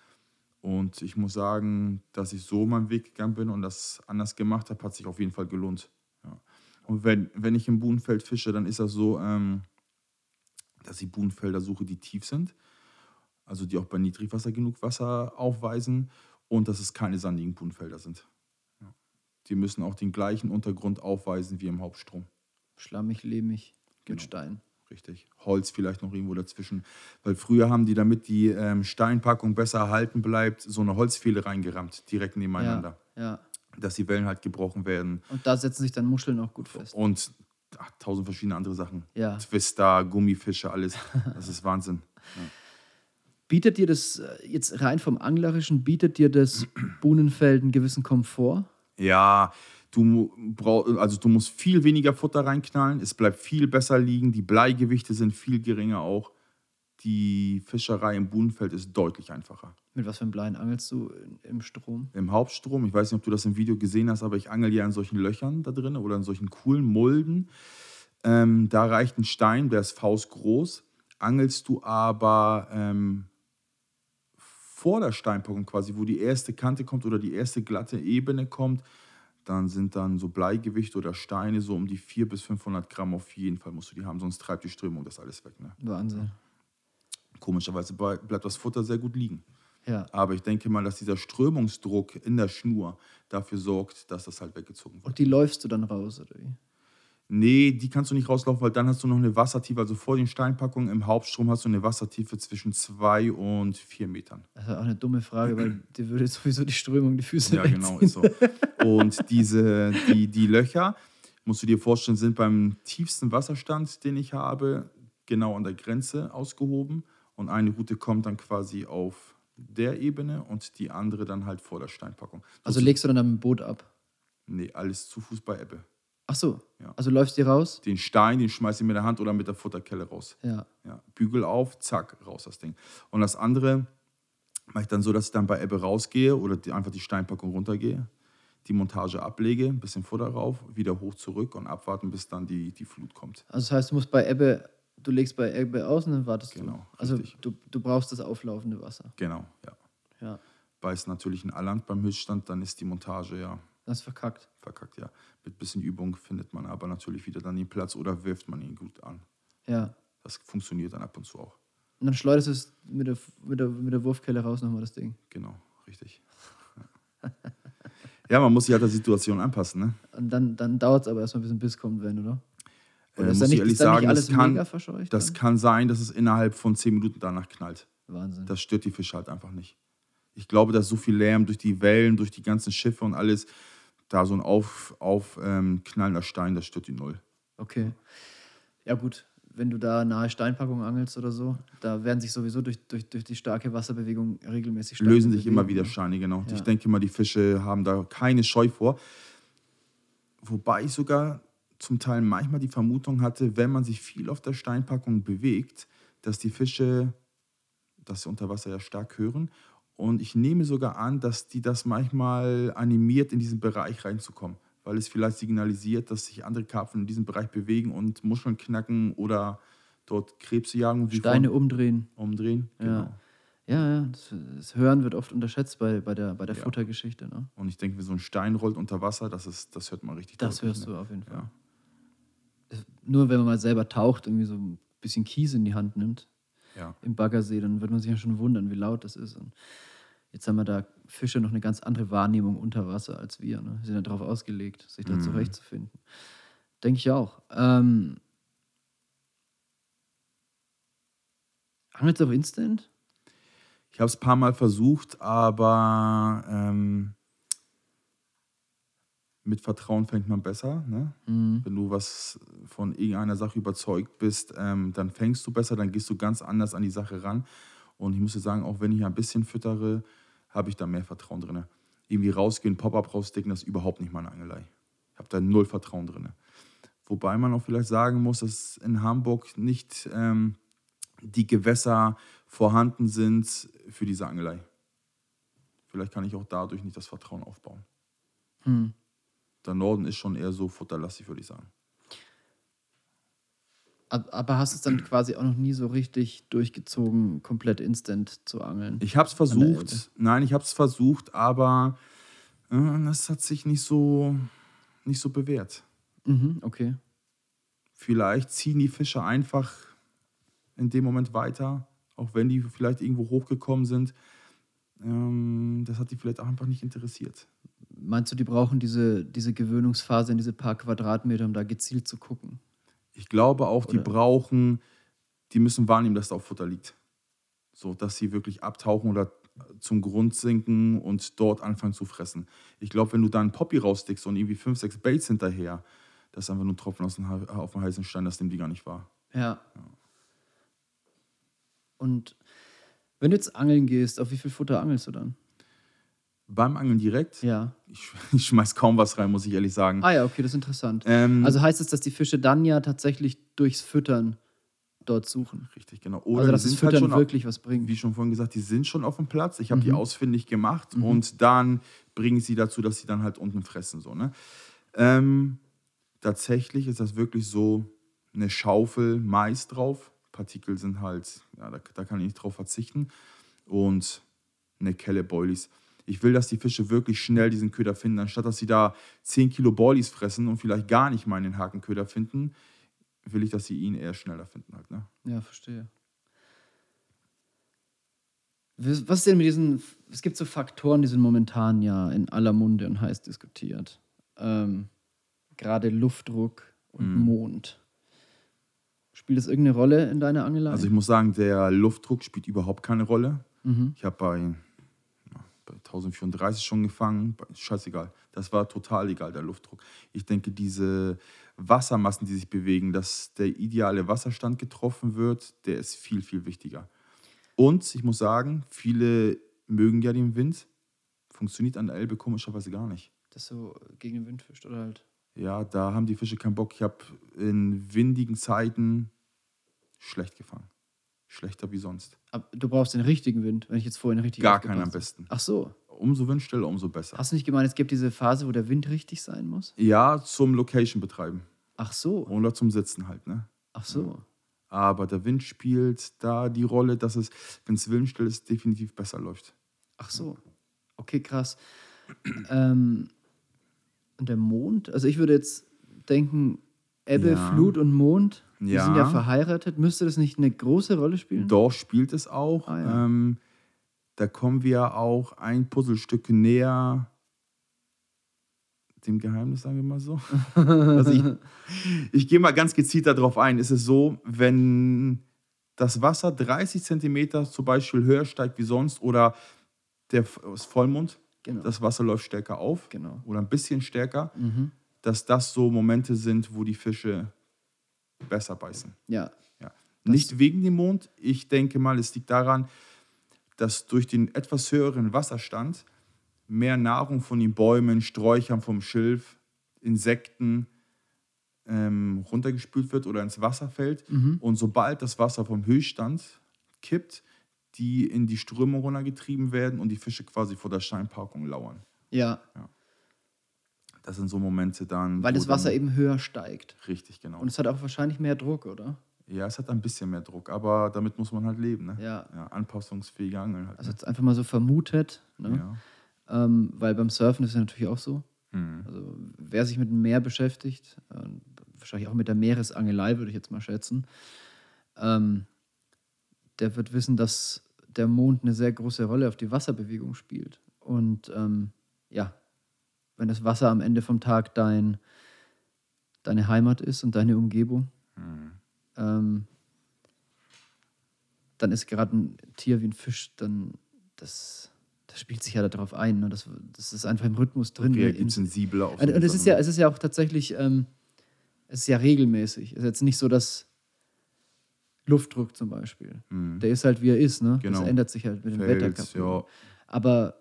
Und ich muss sagen, dass ich so meinen Weg gegangen bin und das anders gemacht habe, hat sich auf jeden Fall gelohnt. Ja. Und wenn, wenn ich im Buhnfeld fische, dann ist das so, ähm, dass ich Buhnfelder suche, die tief sind. Also die auch bei Niedrigwasser genug Wasser aufweisen und dass es keine sandigen Buhnfelder sind. Ja. Die müssen auch den gleichen Untergrund aufweisen wie im Hauptstrom. Schlammig, lehmig, mit Genau. Stein. Richtig. Holz vielleicht noch irgendwo dazwischen. Weil früher haben die, damit die ähm, Steinpackung besser erhalten bleibt, so eine Holzpfähle reingerammt, direkt nebeneinander. Ja, ja. Dass die Wellen halt gebrochen werden. Und da setzen sich dann Muscheln auch gut fest. Und ach, tausend verschiedene andere Sachen. Ja. Twister, Gummifische, alles. Das ist Wahnsinn. Bietet dir das äh, jetzt rein vom Anglerischen, bietet dir das Buhnenfeld einen gewissen Komfort? Ja, du, brauch, also du musst viel weniger Futter reinknallen. Es bleibt viel besser liegen. Die Bleigewichte sind viel geringer auch. Die Fischerei im Buhnfeld ist deutlich einfacher. Mit was für einem Bleien angelst du im Strom? im Hauptstrom, ich weiß nicht, ob du das im Video gesehen hast, aber ich angel ja in solchen Löchern da drin oder in solchen coolen Mulden. Ähm, da reicht ein Stein, der ist faustgroß. Angelst du aber ähm, vor der Steinpackung quasi, wo die erste Kante kommt oder die erste glatte Ebene kommt, dann sind dann so Bleigewicht oder Steine so um die 400 bis 500 Gramm auf jeden Fall musst du die haben, sonst treibt die Strömung das alles weg. Ne? Wahnsinn. Komischerweise bleibt das Futter sehr gut liegen. Ja. Aber ich denke mal, dass dieser Strömungsdruck in der Schnur dafür sorgt, dass das halt weggezogen wird. Und die läufst du dann raus, oder wie? Nee, die kannst du nicht rauslaufen, weil dann hast du noch eine Wassertiefe. Also vor den Steinpackungen im Hauptstrom hast du eine Wassertiefe zwischen zwei und vier Metern. Das ist auch eine dumme Frage, weil dir würde sowieso die Strömung die Füße Ja, genau, wegziehen. ist so. Und diese, die, die Löcher, musst du dir vorstellen, sind beim tiefsten Wasserstand, den ich habe, genau an der Grenze ausgehoben. Und eine Route kommt dann quasi auf der Ebene und die andere dann halt vor der Steinpackung. Also legst du dann am Boot ab? Nee, alles zu Fuß bei Ebbe. Ach so. Ja. Also läufst du raus? Den Stein, den schmeiß ich mit der Hand oder mit der Futterkelle raus. Ja. Ja, Bügel auf, zack, raus das Ding. Und das andere mache ich dann so, dass ich dann bei Ebbe rausgehe oder die, einfach die Steinpackung runtergehe, die Montage ablege, ein bisschen Futter rauf, wieder hoch zurück und abwarten, bis dann die, die Flut kommt. Also das heißt, du musst bei Ebbe, du legst bei Ebbe aus und dann wartest Genau, du. Also richtig. du, du brauchst das auflaufende Wasser. Genau, ja. Ja. Beißt natürlich ein Alland beim Höchststand, dann ist die Montage ja Das ist verkackt. verkackt, ja. Mit bisschen Übung findet man aber natürlich wieder dann den Platz oder wirft man ihn gut an. Ja. Das funktioniert dann ab und zu auch. Und dann schleuderst du es mit der, mit der, mit der Wurfkelle raus nochmal das Ding. Genau, richtig. Ja, ja man muss sich halt der Situation anpassen, ne? Und dann, dann dauert es aber erstmal, bis ein Biss kommt, wenn, oder? Äh, Oder ist muss da ich nicht, ehrlich nicht sagen, das kann, das dann? kann sein, dass es innerhalb von zehn Minuten danach knallt. Wahnsinn. Das stört die Fische halt einfach nicht. Ich glaube, dass so viel Lärm durch die Wellen, durch die ganzen Schiffe und alles, da so ein auf, auf ähm, knallender Stein, das stört die null. Okay. Ja, gut. Wenn du da nahe Steinpackungen angelst oder so, da werden sich sowieso durch, durch, durch die starke Wasserbewegung regelmäßig Steine Lösen sich immer bewegen. wieder Steine, genau. Ja. Ich denke mal, die Fische haben da keine Scheu vor. Wobei ich sogar zum Teil manchmal die Vermutung hatte, wenn man sich viel auf der Steinpackung bewegt, dass die Fische, dass sie unter Wasser ja stark hören. Und ich nehme sogar an, dass die das manchmal animiert, in diesen Bereich reinzukommen, weil es vielleicht signalisiert, dass sich andere Karpfen in diesem Bereich bewegen und Muscheln knacken oder dort Krebse jagen. Steine umdrehen. Umdrehen, Ja. genau. Ja, ja, das, das Hören wird oft unterschätzt bei, bei der, bei der Ja. Futtergeschichte. Ne? Und ich denke, wie so ein Stein rollt unter Wasser, das, ist, das hört man richtig Das hörst ne? du auf jeden Fall. Ja. Nur wenn man mal selber taucht, irgendwie so ein bisschen Kies in die Hand nimmt Ja. im Baggersee, dann wird man sich ja schon wundern, wie laut das ist. Und jetzt haben wir da Fische noch eine ganz andere Wahrnehmung unter Wasser als wir. Ne? Sie sind ja darauf ausgelegt, sich da Mhm. zurechtzufinden. Denke ich auch. Ähm, Angelst du auf Instant? Ich habe es ein paar Mal versucht, aber ähm, mit Vertrauen fängt man besser. Ne? Mhm. Wenn du was von irgendeiner Sache überzeugt bist, ähm, dann fängst du besser, dann gehst du ganz anders an die Sache ran. Und ich muss dir sagen, auch wenn ich ein bisschen füttere, habe ich da mehr Vertrauen drin. Irgendwie rausgehen, Pop-up raussticken, das ist überhaupt nicht meine Angelei. Ich habe da null Vertrauen drin. Wobei man auch vielleicht sagen muss, dass in Hamburg nicht ähm, die Gewässer vorhanden sind für diese Angelei. Vielleicht kann ich auch dadurch nicht das Vertrauen aufbauen. Hm. Der Norden ist schon eher so futterlastig, würde ich sagen. Ab- Aber hast es dann quasi auch noch nie so richtig durchgezogen, komplett instant zu angeln? Ich habe es versucht. Nein, ich habe es versucht, aber äh, das hat sich nicht so, nicht so bewährt. Mhm, okay. Vielleicht ziehen die Fische einfach in dem Moment weiter, auch wenn die vielleicht irgendwo hochgekommen sind. Ähm, das hat die vielleicht auch einfach nicht interessiert. Meinst du, die brauchen diese, diese Gewöhnungsphase in diese paar Quadratmeter, um da gezielt zu gucken? Ich glaube auch, die Oder- brauchen, die müssen wahrnehmen, dass da auch Futter liegt. So, dass sie wirklich abtauchen oder zum Grund sinken und dort anfangen zu fressen. Ich glaube, wenn du da einen Poppy rausstickst und irgendwie fünf, sechs Baits hinterher, das ist einfach nur ein Tropfen aus dem, auf dem heißen Stein, das nimmt die gar nicht wahr. Ja. Und wenn du jetzt angeln gehst, auf wie viel Futter angelst du dann? Beim Angeln direkt, Ja. ich, ich schmeiß kaum was rein, muss ich ehrlich sagen. Ah ja, okay, das ist interessant. Ähm, Also heißt es, dass die Fische dann ja tatsächlich durchs Füttern dort suchen? richtig, genau. Oder also die dass das halt Füttern schon au- wirklich was bringt. wie schon vorhin gesagt, die sind schon auf dem Platz. Ich habe die Mhm. ausfindig gemacht und dann bringe ich sie dazu, dass sie dann halt unten fressen. So, ne? ähm, tatsächlich ist das wirklich so eine Schaufel Mais drauf. Partikel sind halt, ja, da, da kann ich nicht drauf verzichten. Und eine Kelle Boilies. Ich will, dass die Fische wirklich schnell diesen Köder finden, anstatt dass sie da 10 Kilo Boilies fressen und vielleicht gar nicht mal einen Hakenköder finden, will ich, dass sie ihn eher schneller finden halt. Ne? Ja, verstehe. Was ist denn mit diesen, es gibt so Faktoren, die sind momentan ja in aller Munde und heiß diskutiert. Ähm, Gerade Luftdruck und Mhm. Mond. Spielt das irgendeine Rolle in deiner Angelei? Also ich muss sagen, der Luftdruck spielt überhaupt keine Rolle. mhm. Ich habe bei, bei 1034 schon gefangen. Scheißegal. Das war total egal, der Luftdruck. Ich denke, diese Wassermassen, die sich bewegen, dass der ideale Wasserstand getroffen wird, der ist viel, viel wichtiger. Und ich muss sagen, viele mögen ja den Wind. Funktioniert an der Elbe komischerweise gar nicht. Das so gegen den Wind fischt oder halt. Ja, da haben die Fische keinen Bock. Ich habe in windigen Zeiten schlecht gefangen. Schlechter wie sonst. Aber du brauchst den richtigen Wind, wenn ich jetzt vorhin richtig Gar keinen am besten. Ach so. Umso windstiller, umso besser. Hast du nicht gemeint, es gibt diese Phase, wo der Wind richtig sein muss? Ja, zum Location betreiben. Ach so. Oder zum Sitzen halt, ne? Ach so. Aber der Wind spielt da die Rolle, dass es, wenn es windstill ist, definitiv besser läuft. Ach so. Okay, krass. ähm, und der Mond? Also ich würde jetzt denken, Ebbe, Ja. Flut und Mond, die Ja. sind ja verheiratet. Müsste das nicht eine große Rolle spielen? Doch spielt es auch. Ah, ja. ähm, da kommen wir auch ein Puzzlestück näher dem Geheimnis, sagen wir mal so. also ich, ich gehe mal ganz gezielt darauf ein. Ist es so, wenn das Wasser 30 Zentimeter zum Beispiel höher steigt wie sonst oder der das Vollmond, Genau. das Wasser läuft stärker auf genau. oder ein bisschen stärker, Mhm. dass das so Momente sind, wo die Fische besser beißen. Ja. Ja. Nicht wegen dem Mond. Ich denke mal, es liegt daran, dass durch den etwas höheren Wasserstand mehr Nahrung von den Bäumen, Sträuchern vom Schilf, Insekten ähm, runtergespült wird oder ins Wasser fällt. Mhm. Und sobald das Wasser vom Höchststand kippt, die in die Strömung runtergetrieben werden und die Fische quasi vor der Steinparkung lauern. Ja, Das sind so Momente dann. weil das Wasser eben höher steigt. Richtig, genau. Und es hat auch wahrscheinlich mehr Druck, oder? ja, es hat ein bisschen mehr Druck, aber damit muss man halt leben. Ne? Ja. ja anpassungsfähige Angeln halt. Also ne? jetzt einfach mal so vermutet, ne? ja. ähm, weil beim Surfen ist es ja natürlich auch so. Mhm. Also wer sich mit dem Meer beschäftigt, äh, wahrscheinlich auch mit der Meeresangelei, würde ich jetzt mal schätzen, ähm, der wird wissen, dass der Mond eine sehr große Rolle auf die Wasserbewegung spielt. Und ähm, ja, wenn das Wasser am Ende vom Tag dein, deine Heimat ist und deine Umgebung, Mhm. ähm, dann ist gerade ein Tier wie ein Fisch, dann das, das spielt sich ja darauf ein. Ne? Das, das ist einfach im Rhythmus drin. Reagiert sensibler auf und, und es ist ja, es ist ja auch tatsächlich, ähm, es ist ja regelmäßig. Es ist jetzt nicht so, dass Luftdruck zum Beispiel, Mhm. der ist halt wie er ist, ne? Genau. Das ändert sich halt mit dem Fels, Wetterkapseln. ja. Aber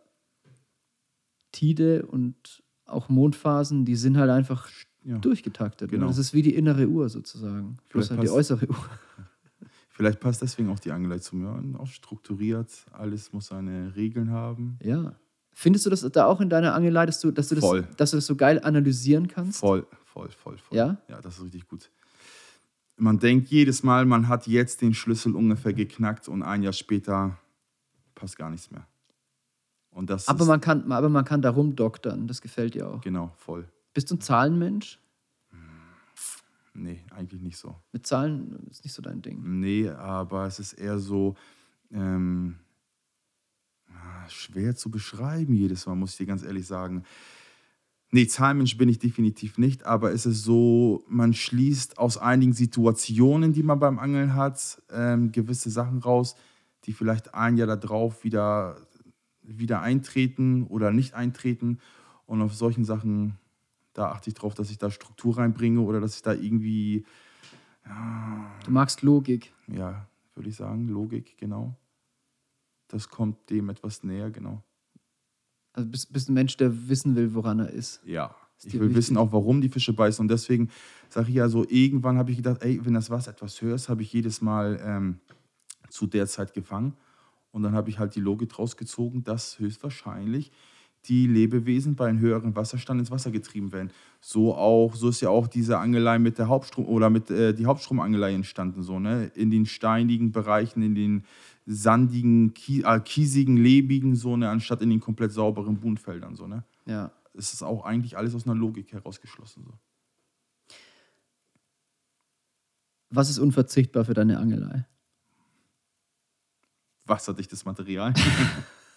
Tide und auch Mondphasen, die sind halt einfach Ja. durchgetaktet. Genau. Ne? Das ist wie die innere Uhr sozusagen. Plus Vielleicht halt die äußere Uhr. Vielleicht passt deswegen auch die Angelei zu mir. Auch strukturiert, alles muss seine Regeln haben. Ja. Findest du das da auch in deiner Angelei, dass du, dass du, das, Voll. dass du das so geil analysieren kannst? Voll, voll, voll, voll. Ja? Ja, das ist richtig gut. Man denkt jedes Mal, man hat jetzt den Schlüssel ungefähr geknackt und ein Jahr später passt gar nichts mehr. Und das Aber man, kann, aber man kann da rumdoktern, das gefällt dir auch. genau voll. Bist du ein Zahlenmensch? Nee, eigentlich nicht so. Mit Zahlen ist nicht so dein Ding. Nee, aber es ist eher so ähm, ah, schwer zu beschreiben jedes Mal, muss ich dir ganz ehrlich sagen. Nee, Zahlenmensch bin ich definitiv nicht, aber es ist so, man schließt aus einigen Situationen, die man beim Angeln hat, ähm, gewisse Sachen raus, die vielleicht ein Jahr darauf wieder, wieder eintreten oder nicht eintreten. Und auf solchen Sachen, da achte ich drauf, dass ich da Struktur reinbringe oder dass ich da irgendwie Du magst Logik. ja, würde ich sagen, Logik, genau. Das kommt dem etwas näher, genau. Also bist, bist ein Mensch, der wissen will, woran er ist. Ja. Ist Ich will wichtig? wissen auch, warum die Fische beißen. Und deswegen sage ich ja so, irgendwann habe ich gedacht, ey, wenn das Wasser etwas höher ist, habe ich jedes Mal ähm, zu der Zeit gefangen. Und dann habe ich halt die Logik rausgezogen, dass höchstwahrscheinlich die Lebewesen bei einem höheren Wasserstand ins Wasser getrieben werden. So auch, so ist ja auch diese Angelei mit der Hauptstrom oder mit äh, die Hauptstromangelei entstanden, so, ne? In den steinigen Bereichen, in den sandigen, kie äh, kiesigen, lebigen, so, ne, anstatt in den komplett sauberen Buhnfeldern, so, ne? Ja. Es ist auch eigentlich alles aus einer Logik herausgeschlossen. So. Was ist unverzichtbar für deine Angelei? Wasserdichtes Material.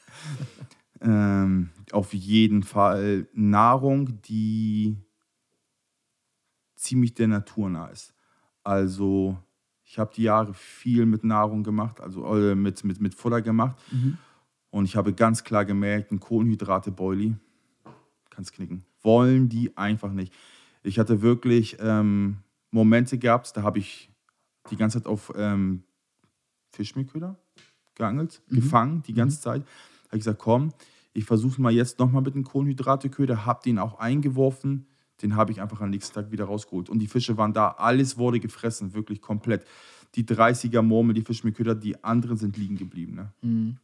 ähm, auf jeden Fall Nahrung, die ziemlich der Natur nah ist. Also ich habe die Jahre viel mit Nahrung gemacht, also äh, mit, mit, mit Futter gemacht. Und ich habe ganz klar gemerkt, ein Kohlenhydrate-Boilie, kannst knicken, wollen die einfach nicht. Ich hatte wirklich ähm, Momente gehabt, da habe ich die ganze Zeit auf ähm, Fischmehlköder geangelt, gefangen, die ganze Zeit. Habe ich gesagt, komm, ich versuche mal jetzt nochmal mit dem Kohlenhydrateköder, habe den auch eingeworfen, den habe ich einfach am nächsten Tag wieder rausgeholt. Und die Fische waren da, alles wurde gefressen, wirklich komplett. Die 30er Murmel, die Fischmehlköder, die anderen sind liegen geblieben. Ne? Mhm.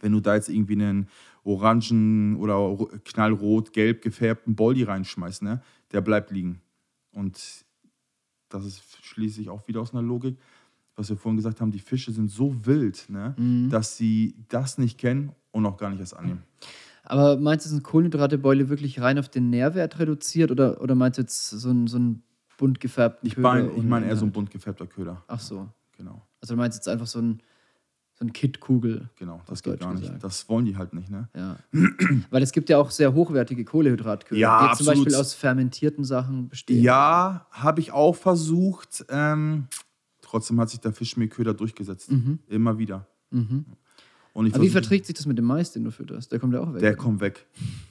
Wenn du da jetzt irgendwie einen orangen oder ro- knallrot, gelb gefärbten Boldi reinschmeißt, ne, der bleibt liegen. Und das ist schließlich auch wieder aus einer Logik, was wir vorhin gesagt haben, die Fische sind so wild, ne, dass sie das nicht kennen und auch gar nicht erst annehmen. Aber meinst du, sind Kohlenhydratebeule wirklich rein auf den Nährwert reduziert oder, oder meinst du jetzt so einen, so einen bunt gefärbten Ich Köder meine ich ohne mein eher so ein bunt gefärbter Köder. Ach so. Genau, Also du meinst jetzt einfach so ein, so ein Kit-Kugel. genau. Das geht Deutsch gar nicht. gesagt. Das wollen die halt nicht, ne? Ja. Weil es gibt ja auch sehr hochwertige Kohlenhydratköder, Ja, die zum absolut. Beispiel aus fermentierten Sachen bestehen. Ja, habe ich auch versucht. Ähm, trotzdem hat sich der Fischmehlköder durchgesetzt. Immer wieder. Und ich Mhm. Aber wie verträgt sich das mit dem Mais, den du fütterst? Der kommt ja auch weg. Der oder? kommt weg.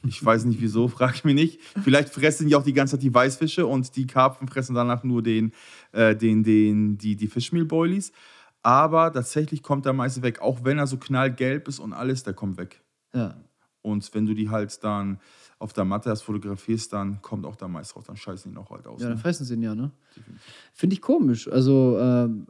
Ich weiß nicht wieso, frag mich nicht. Vielleicht fressen die auch die ganze Zeit die Weißfische und die Karpfen fressen danach nur den, äh, den, den, die, die Fischmehlboilies. Aber tatsächlich kommt der meiste weg. Auch wenn er so knallgelb ist und alles, der kommt weg. Ja. Und wenn du die halt dann auf der Matte erst fotografierst, dann kommt auch der Mais raus, dann scheißen die noch halt aus. Ja, dann ne? fressen sie ihn ja, ne? Finde ich komisch. Also, ähm,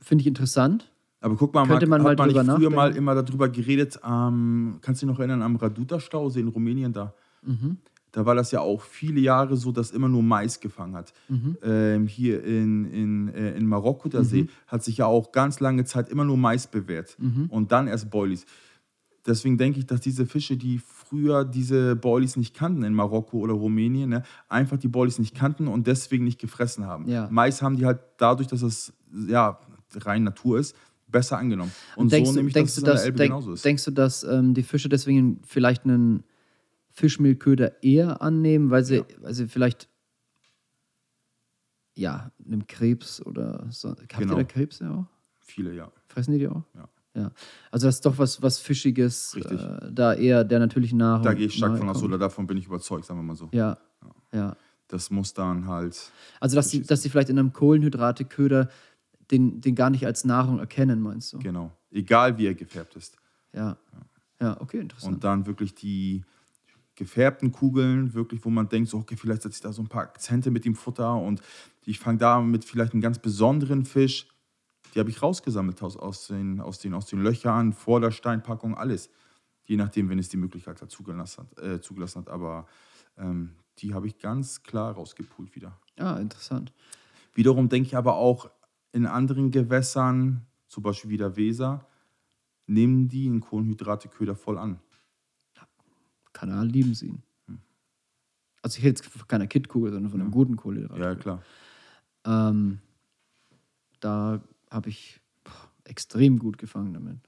finde ich interessant. Aber guck mal, Könnte man hat mal man nicht früher mal immer darüber geredet, ähm, kannst du dich noch erinnern, am Raduta-Stausee in Rumänien da? Mhm. Da war das ja auch viele Jahre so, dass immer nur Mais gefangen hat. Mhm. Ähm, hier in, in, äh, in Marokko, der See, hat sich ja auch ganz lange Zeit immer nur Mais bewährt. Mhm. Und dann erst Boilies. Deswegen denke ich, dass diese Fische, die früher diese Boilies nicht kannten in Marokko oder Rumänien, ne, einfach die Boilies nicht kannten und deswegen nicht gefressen haben. Ja. Mais haben die halt dadurch, dass es ja rein Natur ist, besser angenommen. Und, denkst, so du, nehme ich, denkst, dass du, dass, denk, genauso ist. denkst du, dass ähm, die Fische deswegen vielleicht einen Fischmehlköder eher annehmen, weil sie, Ja. weil sie vielleicht ja, einem Krebs oder so. Habt Genau. ihr da Krebse auch? Viele, ja. Fressen die die auch? Ja. Ja. Also das ist doch was, was Fischiges, äh, da eher der natürlichen Nahrung. Da gehe ich stark von aus, oder davon bin ich überzeugt, sagen wir mal so. Ja, ja. Das muss dann halt. Also dass sie, dass sie vielleicht in einem Kohlenhydrateköder den, den gar nicht als Nahrung erkennen, meinst du? Genau. Egal wie er gefärbt ist. Ja. Ja, okay, interessant. Und dann wirklich die gefärbten Kugeln, wirklich, wo man denkt, so, okay, vielleicht setze ich da so ein paar Akzente mit dem Futter und ich fange da mit vielleicht einem ganz besonderen Fisch. Die habe ich rausgesammelt aus, aus, den, aus, den, aus den Löchern, vor der Steinpackung, alles. Je nachdem, wenn es die Möglichkeit hat, zugelassen hat. Äh, zugelassen hat. Aber ähm, die habe ich ganz klar rausgepult wieder. ah, interessant. Wiederum denke ich aber auch in anderen Gewässern, zum Beispiel wie der Weser, nehmen die einen Kohlenhydrateköder voll an. Kanal lieben sie ihn. Also ich rede jetzt von keiner Kittkugel, sondern von einem guten Kohlenhydrat. Ja, klar. Ähm, da habe ich boah, extrem gut gefangen damit.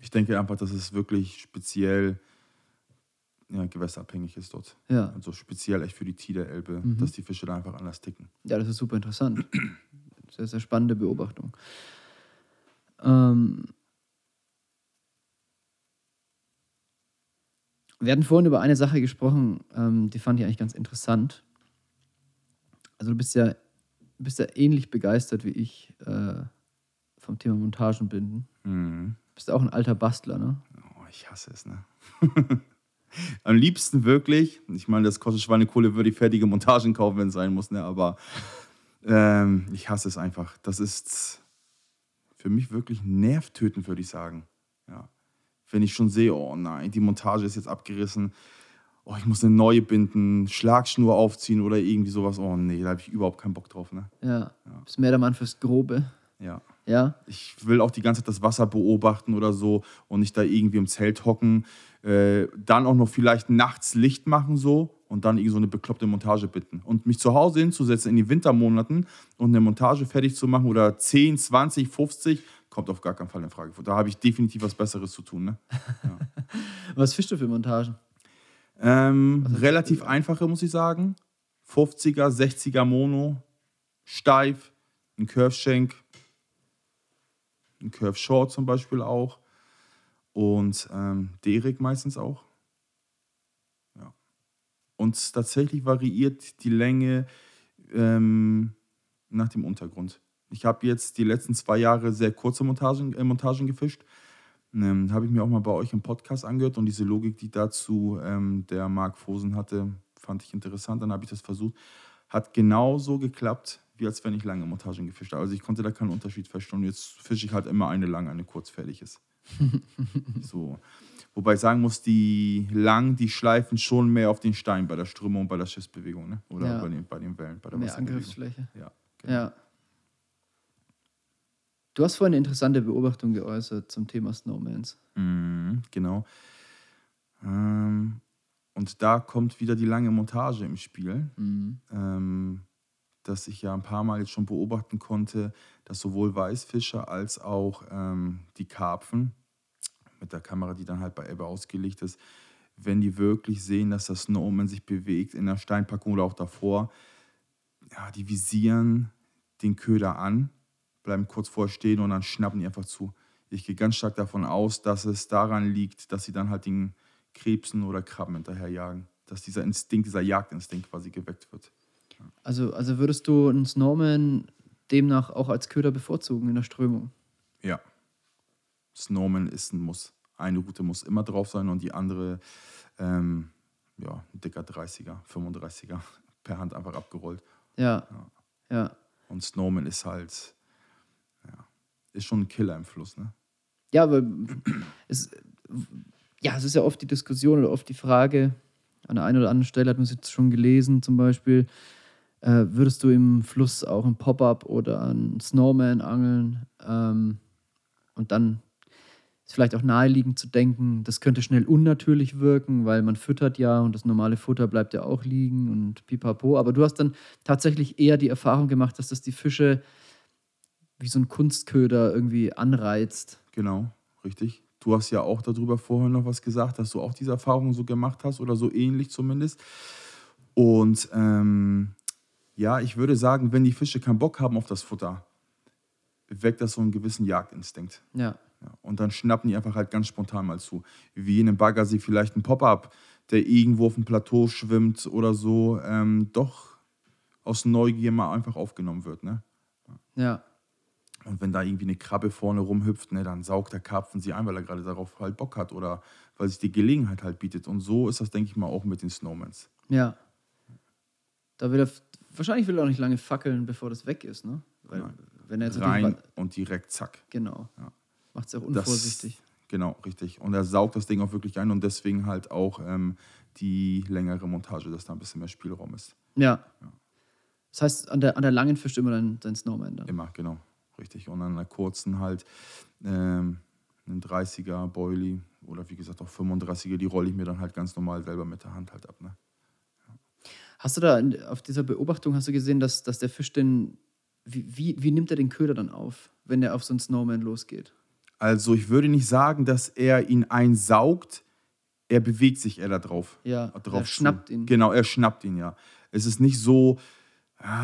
Ich denke einfach, dass es wirklich speziell ja, gewässerabhängig ist dort. Ja. Also speziell echt für die Tiderelbe, Mhm. dass die Fische da einfach anders ticken. Ja, das ist super interessant. Sehr, sehr spannende Beobachtung. Ähm, wir hatten vorhin über eine Sache gesprochen, ähm, die fand ich eigentlich ganz interessant. Also du bist ja, bist ja ähnlich begeistert wie ich äh, vom Thema Montagenbinden. Mhm. Bist auch ein alter Bastler, ne? Oh, ich hasse es, ne? Am liebsten wirklich, ich meine, das kostet Schweinekohle, würde ich fertige Montagen kaufen, wenn es sein muss, ne? aber ähm, ich hasse es einfach. Das ist für mich wirklich nervtötend, würde ich sagen. Ja. Wenn ich schon sehe, oh nein, die Montage ist jetzt abgerissen, oh, ich muss eine neue binden, Schlagschnur aufziehen oder irgendwie sowas, oh nee, da habe ich überhaupt keinen Bock drauf. Ne? Ja. Bist mehr der Mann fürs Grobe. Ja. Ja. Ich will auch die ganze Zeit das Wasser beobachten oder so und nicht da irgendwie im Zelt hocken. Äh, dann auch noch vielleicht nachts Licht machen so und dann irgendwie so eine bekloppte Montage bitten. Und mich zu Hause hinzusetzen in die Wintermonaten und eine Montage fertig zu machen oder 10, 20, 50, kommt auf gar keinen Fall in Frage. Da habe ich definitiv was Besseres zu tun. Ne? Was fischst du für Montagen? Ähm, relativ einfache, muss ich sagen. 50er, 60er Mono, steif, ein Curve-Shank, ein Curve-Short zum Beispiel auch und ähm, Derek meistens auch. Ja. Und tatsächlich variiert die Länge ähm, nach dem Untergrund. Ich habe jetzt die letzten zwei Jahre sehr kurze Montagen, äh, Montagen gefischt. Ähm, habe ich mir auch mal bei euch im Podcast angehört und diese Logik, die dazu ähm, der Marc Fosen hatte, fand ich interessant. Dann habe ich das versucht. Hat genauso geklappt, wie als wenn ich lange Montagen gefischt habe. Also ich konnte da keinen Unterschied feststellen. Jetzt fische ich halt immer eine lang, eine kurz fertig ist. so. Wobei ich sagen muss, die lang, die schleifen schon mehr auf den Stein bei der Strömung und bei der Schiffsbewegung, ne? Oder Ja. bei, den, bei den Wellen, bei der Mehr. Angriffsfläche. Ja, genau. Ja. Du hast vorhin eine interessante Beobachtung geäußert zum Thema Snowmans. Mhm, genau. Ähm, und da kommt wieder die lange Montage im Spiel, Mhm. ähm, dass ich ja ein paar Mal jetzt schon beobachten konnte, dass sowohl Weißfische als auch ähm, die Karpfen mit der Kamera, die dann halt bei Ebbe ausgelegt ist, wenn die wirklich sehen, dass das Snowman sich bewegt in der Steinpackung oder auch davor, ja, die visieren den Köder an, bleiben kurz vorher stehen und dann schnappen die einfach zu. Ich gehe ganz stark davon aus, dass es daran liegt, dass sie dann halt den Krebsen oder Krabben hinterherjagen. Dass dieser Instinkt, dieser Jagdinstinkt quasi geweckt wird. Also, also würdest du einen Snowman demnach auch als Köder bevorzugen in der Strömung? Ja. Snowman ist ein Muss. Eine Route muss immer drauf sein und die andere, ähm, ja, ein dicker 30er, 35er per Hand einfach abgerollt. Ja. Ja. Und Snowman ist halt, ja, ist schon ein Killer im Fluss, ne? Ja, aber es, ja, es ist ja oft die Diskussion oder oft die Frage, an der einen oder anderen Stelle hat man es jetzt schon gelesen, zum Beispiel, äh, würdest du im Fluss auch ein Pop-up oder ein Snowman angeln? Ähm, und dann ist vielleicht auch naheliegend zu denken, das könnte schnell unnatürlich wirken, weil man füttert ja und das normale Futter bleibt ja auch liegen und pipapo. Aber du hast dann tatsächlich eher die Erfahrung gemacht, dass das die Fische wie so ein Kunstköder irgendwie anreizt. Genau, richtig. Du hast ja auch darüber vorher noch was gesagt, dass du auch diese Erfahrung so gemacht hast oder so ähnlich zumindest. Und ähm, ja, ich würde sagen, wenn die Fische keinen Bock haben auf das Futter, weckt das so einen gewissen Jagdinstinkt. Ja. Ja, und dann schnappen die einfach halt ganz spontan mal zu. Wie in einem Baggersee vielleicht ein Pop-up, der irgendwo auf dem Plateau schwimmt oder so, ähm, doch aus Neugier mal einfach aufgenommen wird. Ne? Ja. Und wenn da irgendwie eine Krabbe vorne rumhüpft, ne, dann saugt der Karpfen sie ein, weil er gerade darauf halt Bock hat oder weil sich die Gelegenheit halt bietet. Und so ist das, denke ich mal, auch mit den Snowmans. Ja. Da will er, wahrscheinlich will er auch nicht lange fackeln, bevor das weg ist, ne? Weil, Nein. wenn er jetzt Rein und direkt zack. Genau. Ja. Macht es auch Das- unvorsichtig. Genau, richtig. Und er saugt das Ding auch wirklich ein und deswegen halt auch ähm, die längere Montage, dass da ein bisschen mehr Spielraum ist. Ja. Das heißt, an der, an der langen fischt immer dein, dein Snowman dann. Immer, genau, richtig. Und an der kurzen halt ähm, einen 30er Boilie oder wie gesagt auch 35er, die rolle ich mir dann halt ganz normal selber mit der Hand halt ab. Ne? Hast du da auf dieser Beobachtung hast du gesehen, dass, dass der Fisch den. Wie, wie, wie nimmt er den Köder dann auf, wenn er auf so einen Snowman losgeht? Also ich würde nicht sagen, dass er ihn einsaugt, er bewegt sich eher da drauf. Ja, drauf er zu. schnappt ihn. Genau, er schnappt ihn, ja. Es ist nicht so,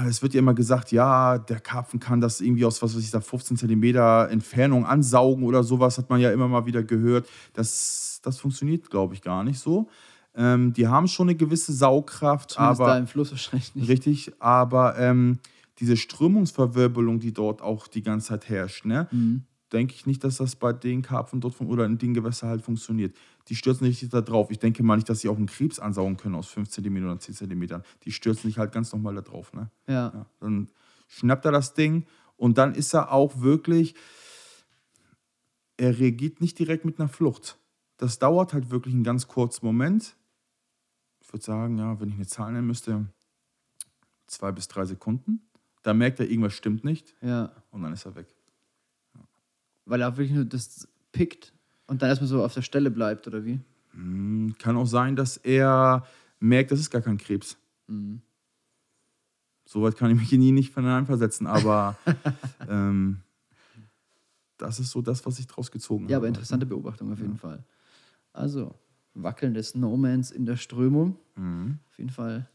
es wird ja immer gesagt, ja, der Karpfen kann das irgendwie aus, was weiß ich, da 15 Zentimeter Entfernung ansaugen oder sowas, hat man ja immer mal wieder gehört. Das, das funktioniert, glaube ich, gar nicht so. Ähm, die haben schon eine gewisse Saugkraft, Zumindest aber da im Fluss wahrscheinlich nicht. Richtig, aber ähm, diese Strömungsverwirbelung, die dort auch die ganze Zeit herrscht, ne, Mhm. denke ich nicht, dass das bei den Karpfen dort fun- oder in den Gewässern halt funktioniert. Die stürzen nicht da drauf. Ich denke mal nicht, dass sie auch einen Krebs ansaugen können aus 5 cm oder 10 cm. Die stürzen sich halt ganz normal da drauf. Ne? Ja. Ja, dann schnappt er das Ding und dann ist er auch wirklich, er reagiert nicht direkt mit einer Flucht. Das dauert halt wirklich einen ganz kurzen Moment. Ich würde sagen, ja, wenn ich eine Zahl nennen müsste, zwei bis drei Sekunden. Da merkt er, irgendwas stimmt nicht ja. und dann ist er weg. Weil er auch wirklich nur das pickt und dann erstmal so auf der Stelle bleibt, oder wie? Hm, Kann auch sein, dass er merkt, das ist gar kein Krebs. Mhm. Soweit kann ich mich nie nicht hineinversetzen, aber ähm, das ist so das, was ich draus gezogen Ja, aber habe. interessante Beobachtung auf jeden Fall. Also, wackelnde Snowmans in der Strömung. Mhm. Auf jeden Fall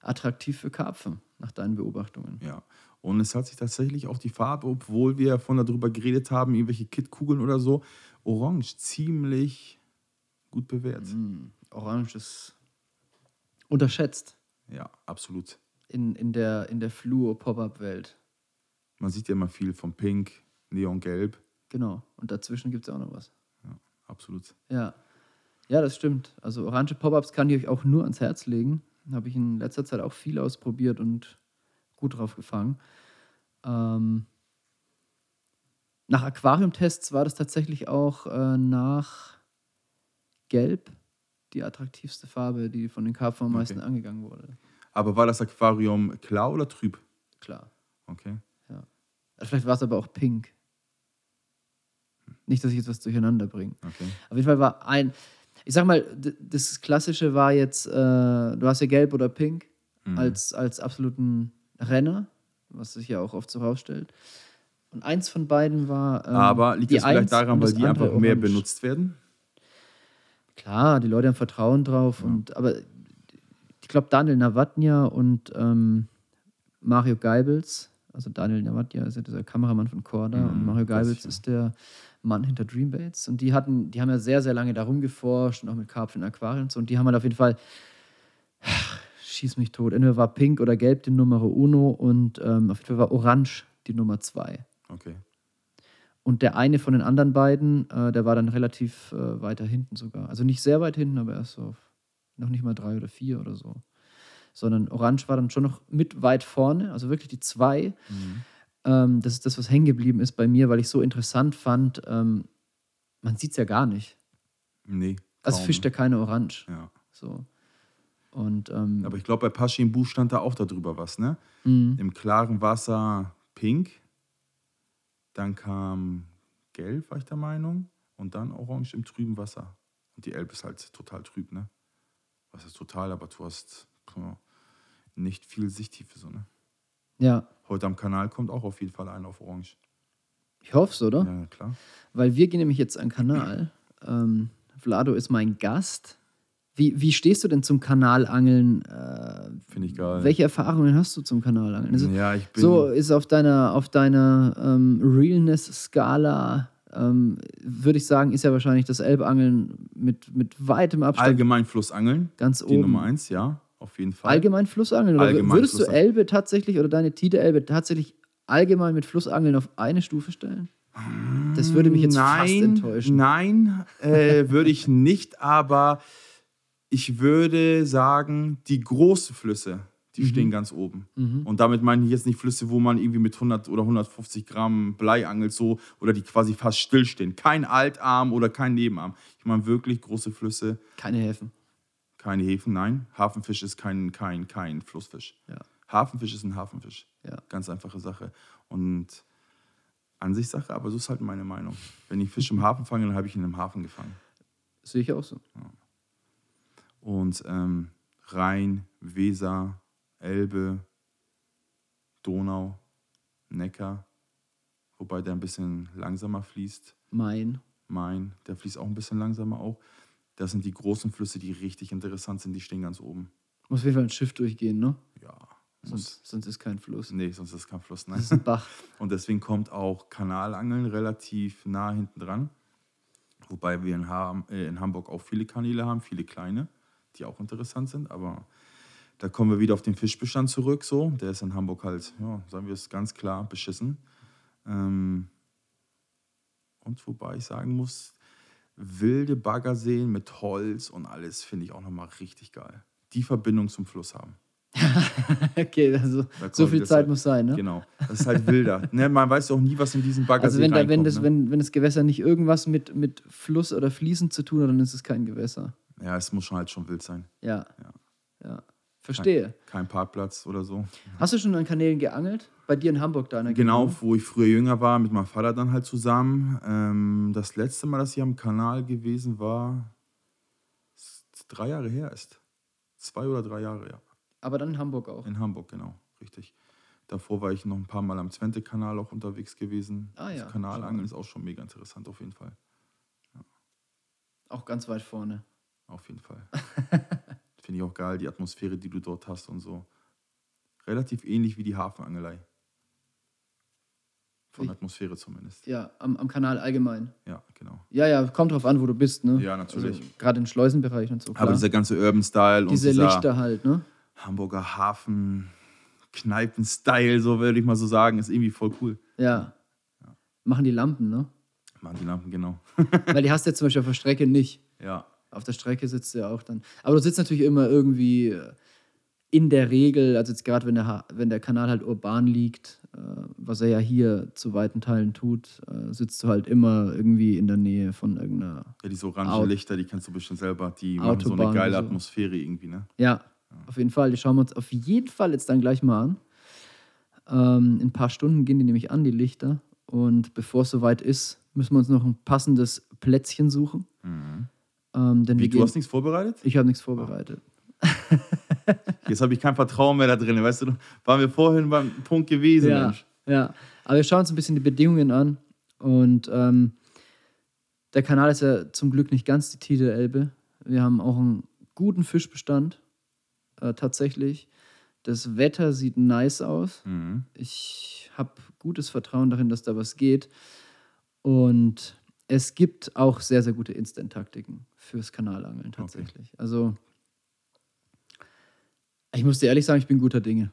attraktiv für Karpfen, nach deinen Beobachtungen. Ja. Und es hat sich tatsächlich auch die Farbe, obwohl wir von darüber geredet haben, irgendwelche Kitkugeln oder so, orange ziemlich gut bewährt. Mm, Orange ist unterschätzt Ja, absolut. in, in der, in der Fluo-Pop-Up-Welt. Man sieht ja immer viel von Pink, Neongelb. Genau. Und dazwischen gibt es auch noch was. Absolut. Ja. Ja, das stimmt. Also orange Pop-Ups kann ich euch auch nur ans Herz legen. Habe ich in letzter Zeit auch viel ausprobiert und gut drauf gefangen. Ähm, nach Aquariumtests war das tatsächlich auch äh, nach Gelb die attraktivste Farbe, die von den Karpfen am meisten Okay. angegangen wurde. Aber war das Aquarium klar oder trüb? Klar. Okay. Ja. Vielleicht war es aber auch pink. Nicht, dass ich jetzt was durcheinander bringe. Okay. Auf jeden Fall war ein, ich sag mal, das Klassische war jetzt, äh, du hast ja gelb oder pink Mhm. als, als absoluten Renner, was sich ja auch oft so rausstellt. Und eins von beiden war. ähm, Aber liegt das vielleicht daran, weil die einfach mehr orange. benutzt werden? Klar, die Leute haben Vertrauen drauf. Und, aber ich glaube, Daniel Nawatnia und ähm, Mario Geibels, also Daniel Nawatnia ist ja dieser Kameramann von Korda Mhm, und Mario Geibels ja. ist der Mann hinter Dreambaits. Und die hatten, die haben ja sehr, sehr lange darum geforscht und auch mit Karpfen in Aquarien und so. Und die haben halt auf jeden Fall, schieß mich tot, entweder war Pink oder Gelb die Nummer Uno und ähm, auf jeden Fall war Orange die Nummer zwei. Okay. Und der eine von den anderen beiden, äh, der war dann relativ äh, weiter hinten sogar. Also nicht sehr weit hinten, aber erst so auf Noch nicht mal drei oder vier oder so. Sondern Orange war dann schon noch mit weit vorne, also wirklich die zwei. Mhm. Ähm, das ist das, was hängen geblieben ist bei mir, weil ich so interessant fand. Ähm, man sieht es ja gar nicht. Nee. Also kaum, fischt ne? er keine Orange. Ja. So. Und ähm, Aber ich glaube, bei Paschi im Buch stand da auch darüber was, ne? mh, Im klaren Wasser pink. Dann kam gelb, war ich der Meinung. Und dann orange im trüben Wasser. Und die Elbe ist halt total trüb, ne? Was ist total, aber du hast puh, nicht viel Sichttiefe, so, ne? ja, Heute am Kanal kommt auch auf jeden Fall ein auf orange. ich hoffe es, oder? Ja, klar. Weil wir gehen nämlich jetzt an den Kanal. Ähm, Vlado ist mein Gast. Wie, wie stehst du denn zum Kanalangeln? Äh, Finde ich geil. welche Erfahrungen hast du zum Kanalangeln? Also, ja, ich bin. so ist auf deiner, auf deiner ähm, Realness-Skala, ähm, würde ich sagen, ist ja wahrscheinlich das Elbangeln mit, mit weitem Abstand allgemein Flussangeln. ganz Die oben. Nummer eins, ja, auf jeden Fall. Allgemein Flussangeln? Oder Allgemein würdest du Flussangeln. Elbe tatsächlich oder deine Tide Elbe tatsächlich allgemein mit Flussangeln auf eine Stufe stellen? Das würde mich jetzt fast nein, enttäuschen. Nein, äh, würde ich nicht, aber ich würde sagen, die großen Flüsse, die stehen ganz oben. Mhm. Und damit meine ich jetzt nicht Flüsse, wo man irgendwie mit 100 oder 150 Gramm Blei angelt, so, oder die quasi fast stillstehen. Kein Altarm oder kein Nebenarm. Ich meine wirklich große Flüsse, Keine Häfen. Keine Häfen, nein. Hafenfisch ist kein, kein, kein Flussfisch. Ja. Hafenfisch ist ein Hafenfisch. Ja. Ganz einfache Sache. Und Ansichtssache, aber so ist halt meine Meinung. Wenn ich Fisch im Hafen fange, dann habe ich ihn im Hafen gefangen. Sehe ich auch so. Und ähm, Rhein, Weser, Elbe, Donau, Neckar, wobei der ein bisschen langsamer fließt. Mein. Main, der fließt auch ein bisschen langsamer auch. Das sind die großen Flüsse, die richtig interessant sind, die stehen ganz oben. Muss auf jeden Fall ein Schiff durchgehen, ne? Ja. Sonst, sonst ist kein Fluss. Nee, sonst ist kein Fluss. Das Nein. ist ein Bach. Und deswegen kommt auch Kanalangeln relativ nah hinten dran. Wobei wir in, Ham, äh, in Hamburg auch viele Kanäle haben, viele kleine, die auch interessant sind. Aber da kommen wir wieder auf den Fischbestand zurück. So. Der ist in Hamburg halt, ja, sagen wir es ganz klar, beschissen. Ähm, und wobei ich sagen muss, wilde Baggerseen mit Holz und alles finde ich auch nochmal richtig geil. Die Verbindung zum Fluss haben. okay, also so viel Zeit halt- muss sein, ne? Genau. Das ist halt wilder. ne, man weiß auch nie, was in diesen Baggersee Also wenn, da, wenn, das, ne? wenn, wenn das Gewässer nicht irgendwas mit, mit Fluss oder Fließen zu tun hat, dann ist es kein Gewässer. Ja, es muss schon halt schon wild sein. Ja. Ja. ja. Verstehe. Kein Parkplatz oder so. Hast du schon an Kanälen geangelt? Bei dir in Hamburg da in Genau, Gegend, wo ich früher jünger war, mit meinem Vater dann halt zusammen. Ähm, das letzte Mal, dass ich am Kanal gewesen war, ist drei Jahre her ist. Zwei oder drei Jahre, ja. Aber dann in Hamburg auch. In Hamburg, genau, richtig. Davor war ich noch ein paar Mal am Twente-Kanal auch unterwegs gewesen. Ah ja, Das Kanalangeln ist auch schon mega interessant, auf jeden Fall. Auch ganz weit vorne. Auf jeden Fall. Finde ich auch geil, die Atmosphäre, die du dort hast und so. Relativ ähnlich wie die Hafenangelei. Von Ich- Atmosphäre zumindest. Ja, am, am Kanal allgemein. Ja, genau. Ja, ja, kommt drauf an, wo du bist, ne? Ja, natürlich. Also, Gerade in Schleusenbereich und so. Klar. Aber dieser ganze Urban Style Diese und dieser Lichter halt, ne? Hamburger Hafen Kneipen-Style, so würde ich mal so sagen, ist irgendwie voll cool. Ja. Machen die Lampen, ne? Machen die Lampen, genau. Weil die hast du ja zum Beispiel auf der Strecke nicht. Ja, Auf der Strecke sitzt du ja auch dann. Aber du sitzt natürlich immer irgendwie äh, in der Regel, also jetzt gerade wenn der, wenn der Kanal halt urban liegt, äh, was er ja hier zu weiten Teilen tut, äh, sitzt du halt immer irgendwie in der Nähe von irgendeiner. ja diese orangen Au- Lichter, die kennst du bestimmt selber. Die machen so Autobahn eine geile so. Atmosphäre irgendwie, ne? Ja, auf jeden Fall. Die schauen wir uns auf jeden Fall jetzt dann gleich mal an. Ähm, in ein paar Stunden gehen die nämlich an, die Lichter. Und bevor es soweit ist, müssen wir uns noch ein passendes Plätzchen suchen. Ähm, denn Wie, du hast nichts vorbereitet? ich habe nichts vorbereitet. Jetzt habe ich kein Vertrauen mehr da drin. Weißt du, waren wir vorhin beim Punkt gewesen, Ja, Mensch. ja. Aber wir schauen uns ein bisschen die Bedingungen an. Und ähm, der Kanal ist ja zum Glück nicht ganz die Tide Elbe. Wir haben auch einen guten Fischbestand, äh, tatsächlich. Das Wetter sieht nice aus. Mhm. Ich habe gutes Vertrauen darin, dass da was geht. Und es gibt auch sehr, sehr gute Instant-Taktiken fürs Kanalangeln tatsächlich. Also, ich muss dir ehrlich sagen, ich bin guter Dinge.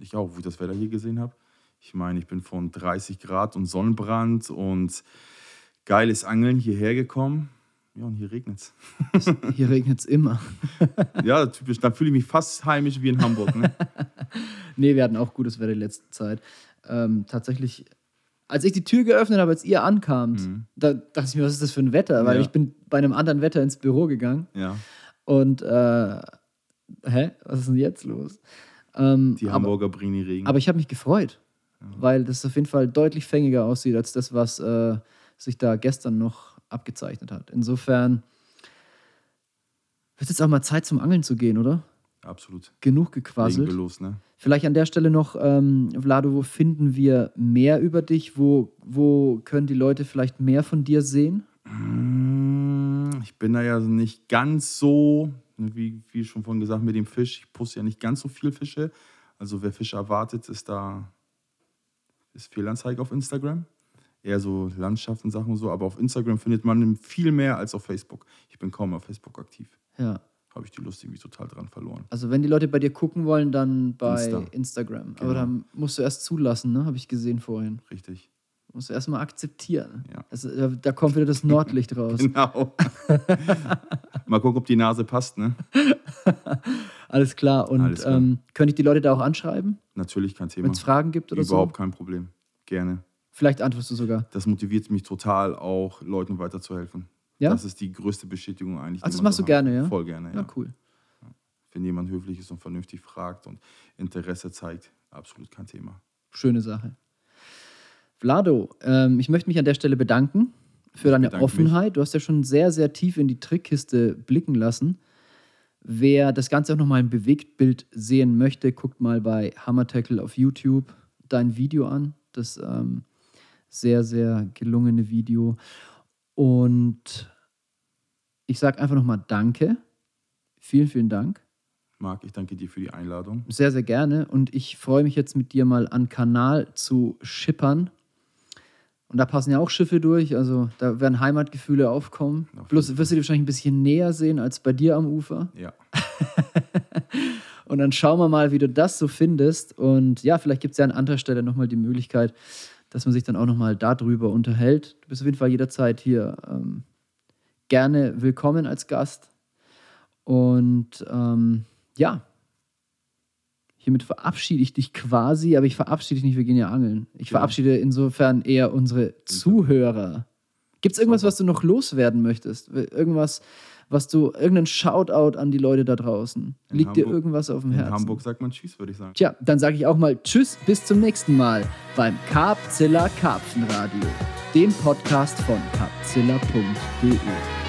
Ich auch, wo ich das Wetter hier gesehen habe. Ich meine, ich bin von 30 Grad und Sonnenbrand und geiles Angeln hierher gekommen. Ja, und hier regnet's. Hier regnet es immer. ja, typisch. Da fühle ich mich fast heimisch wie in Hamburg. Ne? Nee, wir hatten auch gutes Wetter die letzte Zeit. Ähm, tatsächlich, als ich die Tür geöffnet habe, als ihr ankamt, da dachte ich mir, was ist das für ein Wetter? Weil Mhm. Ja. ich bin bei einem anderen Wetter ins Büro gegangen Ja, und äh, hä, was ist denn jetzt los? Ähm, die Hamburger bringen die Regen. aber ich habe mich gefreut, weil das auf jeden Fall deutlich fängiger aussieht als das, was äh, sich da gestern noch abgezeichnet hat. Insofern wird jetzt auch mal Zeit zum Angeln zu gehen, oder? Absolut. Genug gequasselt. los, ne? Vielleicht an der Stelle noch, ähm, Vlado, wo finden wir mehr über dich? Wo, wo können die Leute vielleicht mehr von dir sehen? Mm, Ich bin da ja nicht ganz so, ne, wie, wie schon vorhin gesagt, mit dem Fisch. Ich poste ja nicht ganz so viel Fische. Also wer Fische erwartet, ist da ist Fehlanzeige auf Instagram. Eher so Landschaften, Sachen und so. Aber auf Instagram findet man viel mehr als auf Facebook. Ich bin kaum auf Facebook aktiv. Ja. Habe ich die Lust irgendwie total dran verloren. Also wenn die Leute bei dir gucken wollen, dann bei Insta. Instagram. Aber Genau. dann musst du erst zulassen, ne? Habe ich gesehen vorhin. Richtig. Musst du erstmal akzeptieren. Ja. Also, da- kommt wieder das Nordlicht raus. Genau. Mal gucken, ob die Nase passt, ne? Alles klar. Und Alles klar. Ähm, könnte ich die Leute da auch anschreiben, Natürlich kein Thema. wenn es Fragen gibt oder Überhaupt so? kein Problem. Gerne. Vielleicht antwortest du sogar. Das motiviert mich total, auch Leuten weiterzuhelfen. Ja? Das ist die größte Bestätigung eigentlich. Die das machst so du gerne, hat. ja? Voll gerne, ja. Ja, cool. Wenn jemand höflich ist und vernünftig fragt und Interesse zeigt, absolut kein Thema. Schöne Sache. Vlado, ähm, ich möchte mich an der Stelle bedanken für Ich deine bedanke Offenheit. Du hast ja schon sehr, sehr tief in die Trickkiste blicken lassen. Wer das Ganze auch nochmal im Bewegtbild sehen möchte, guckt mal bei Hammer Tackle auf YouTube dein Video an. Das ähm, sehr, sehr gelungene Video. Und ich sage einfach nochmal Danke. Vielen, vielen Dank. Marc, ich danke dir für die Einladung. Sehr, sehr gerne. Und ich freue mich jetzt mit dir mal an Kanal zu schippern. Und da passen ja auch Schiffe durch, also da werden Heimatgefühle aufkommen. Auf Bloß wirst du die wahrscheinlich ein bisschen näher sehen als bei dir am Ufer. Ja, Und dann schauen wir mal, wie du das so findest. Und ja, vielleicht gibt es ja an anderer Stelle nochmal die Möglichkeit, dass man sich dann auch nochmal darüber unterhält. Du bist auf jeden Fall jederzeit hier ähm, gerne willkommen als Gast. Und ähm, ja, hiermit verabschiede ich dich quasi, aber ich verabschiede dich nicht, wir gehen ja angeln. Ich Genau. verabschiede insofern eher unsere Zuhörer. Gibt es irgendwas, was du noch loswerden möchtest? Irgendwas, was du, irgendein Shoutout an die Leute da draußen? In Liegt dir Hamburg- irgendwas auf dem in Herzen? Hamburg sagt man Tschüss, würde ich sagen. Tja, dann sage ich auch mal Tschüss, bis zum nächsten Mal beim Carpzilla Karpfenradio, dem Podcast von carpzilla.de.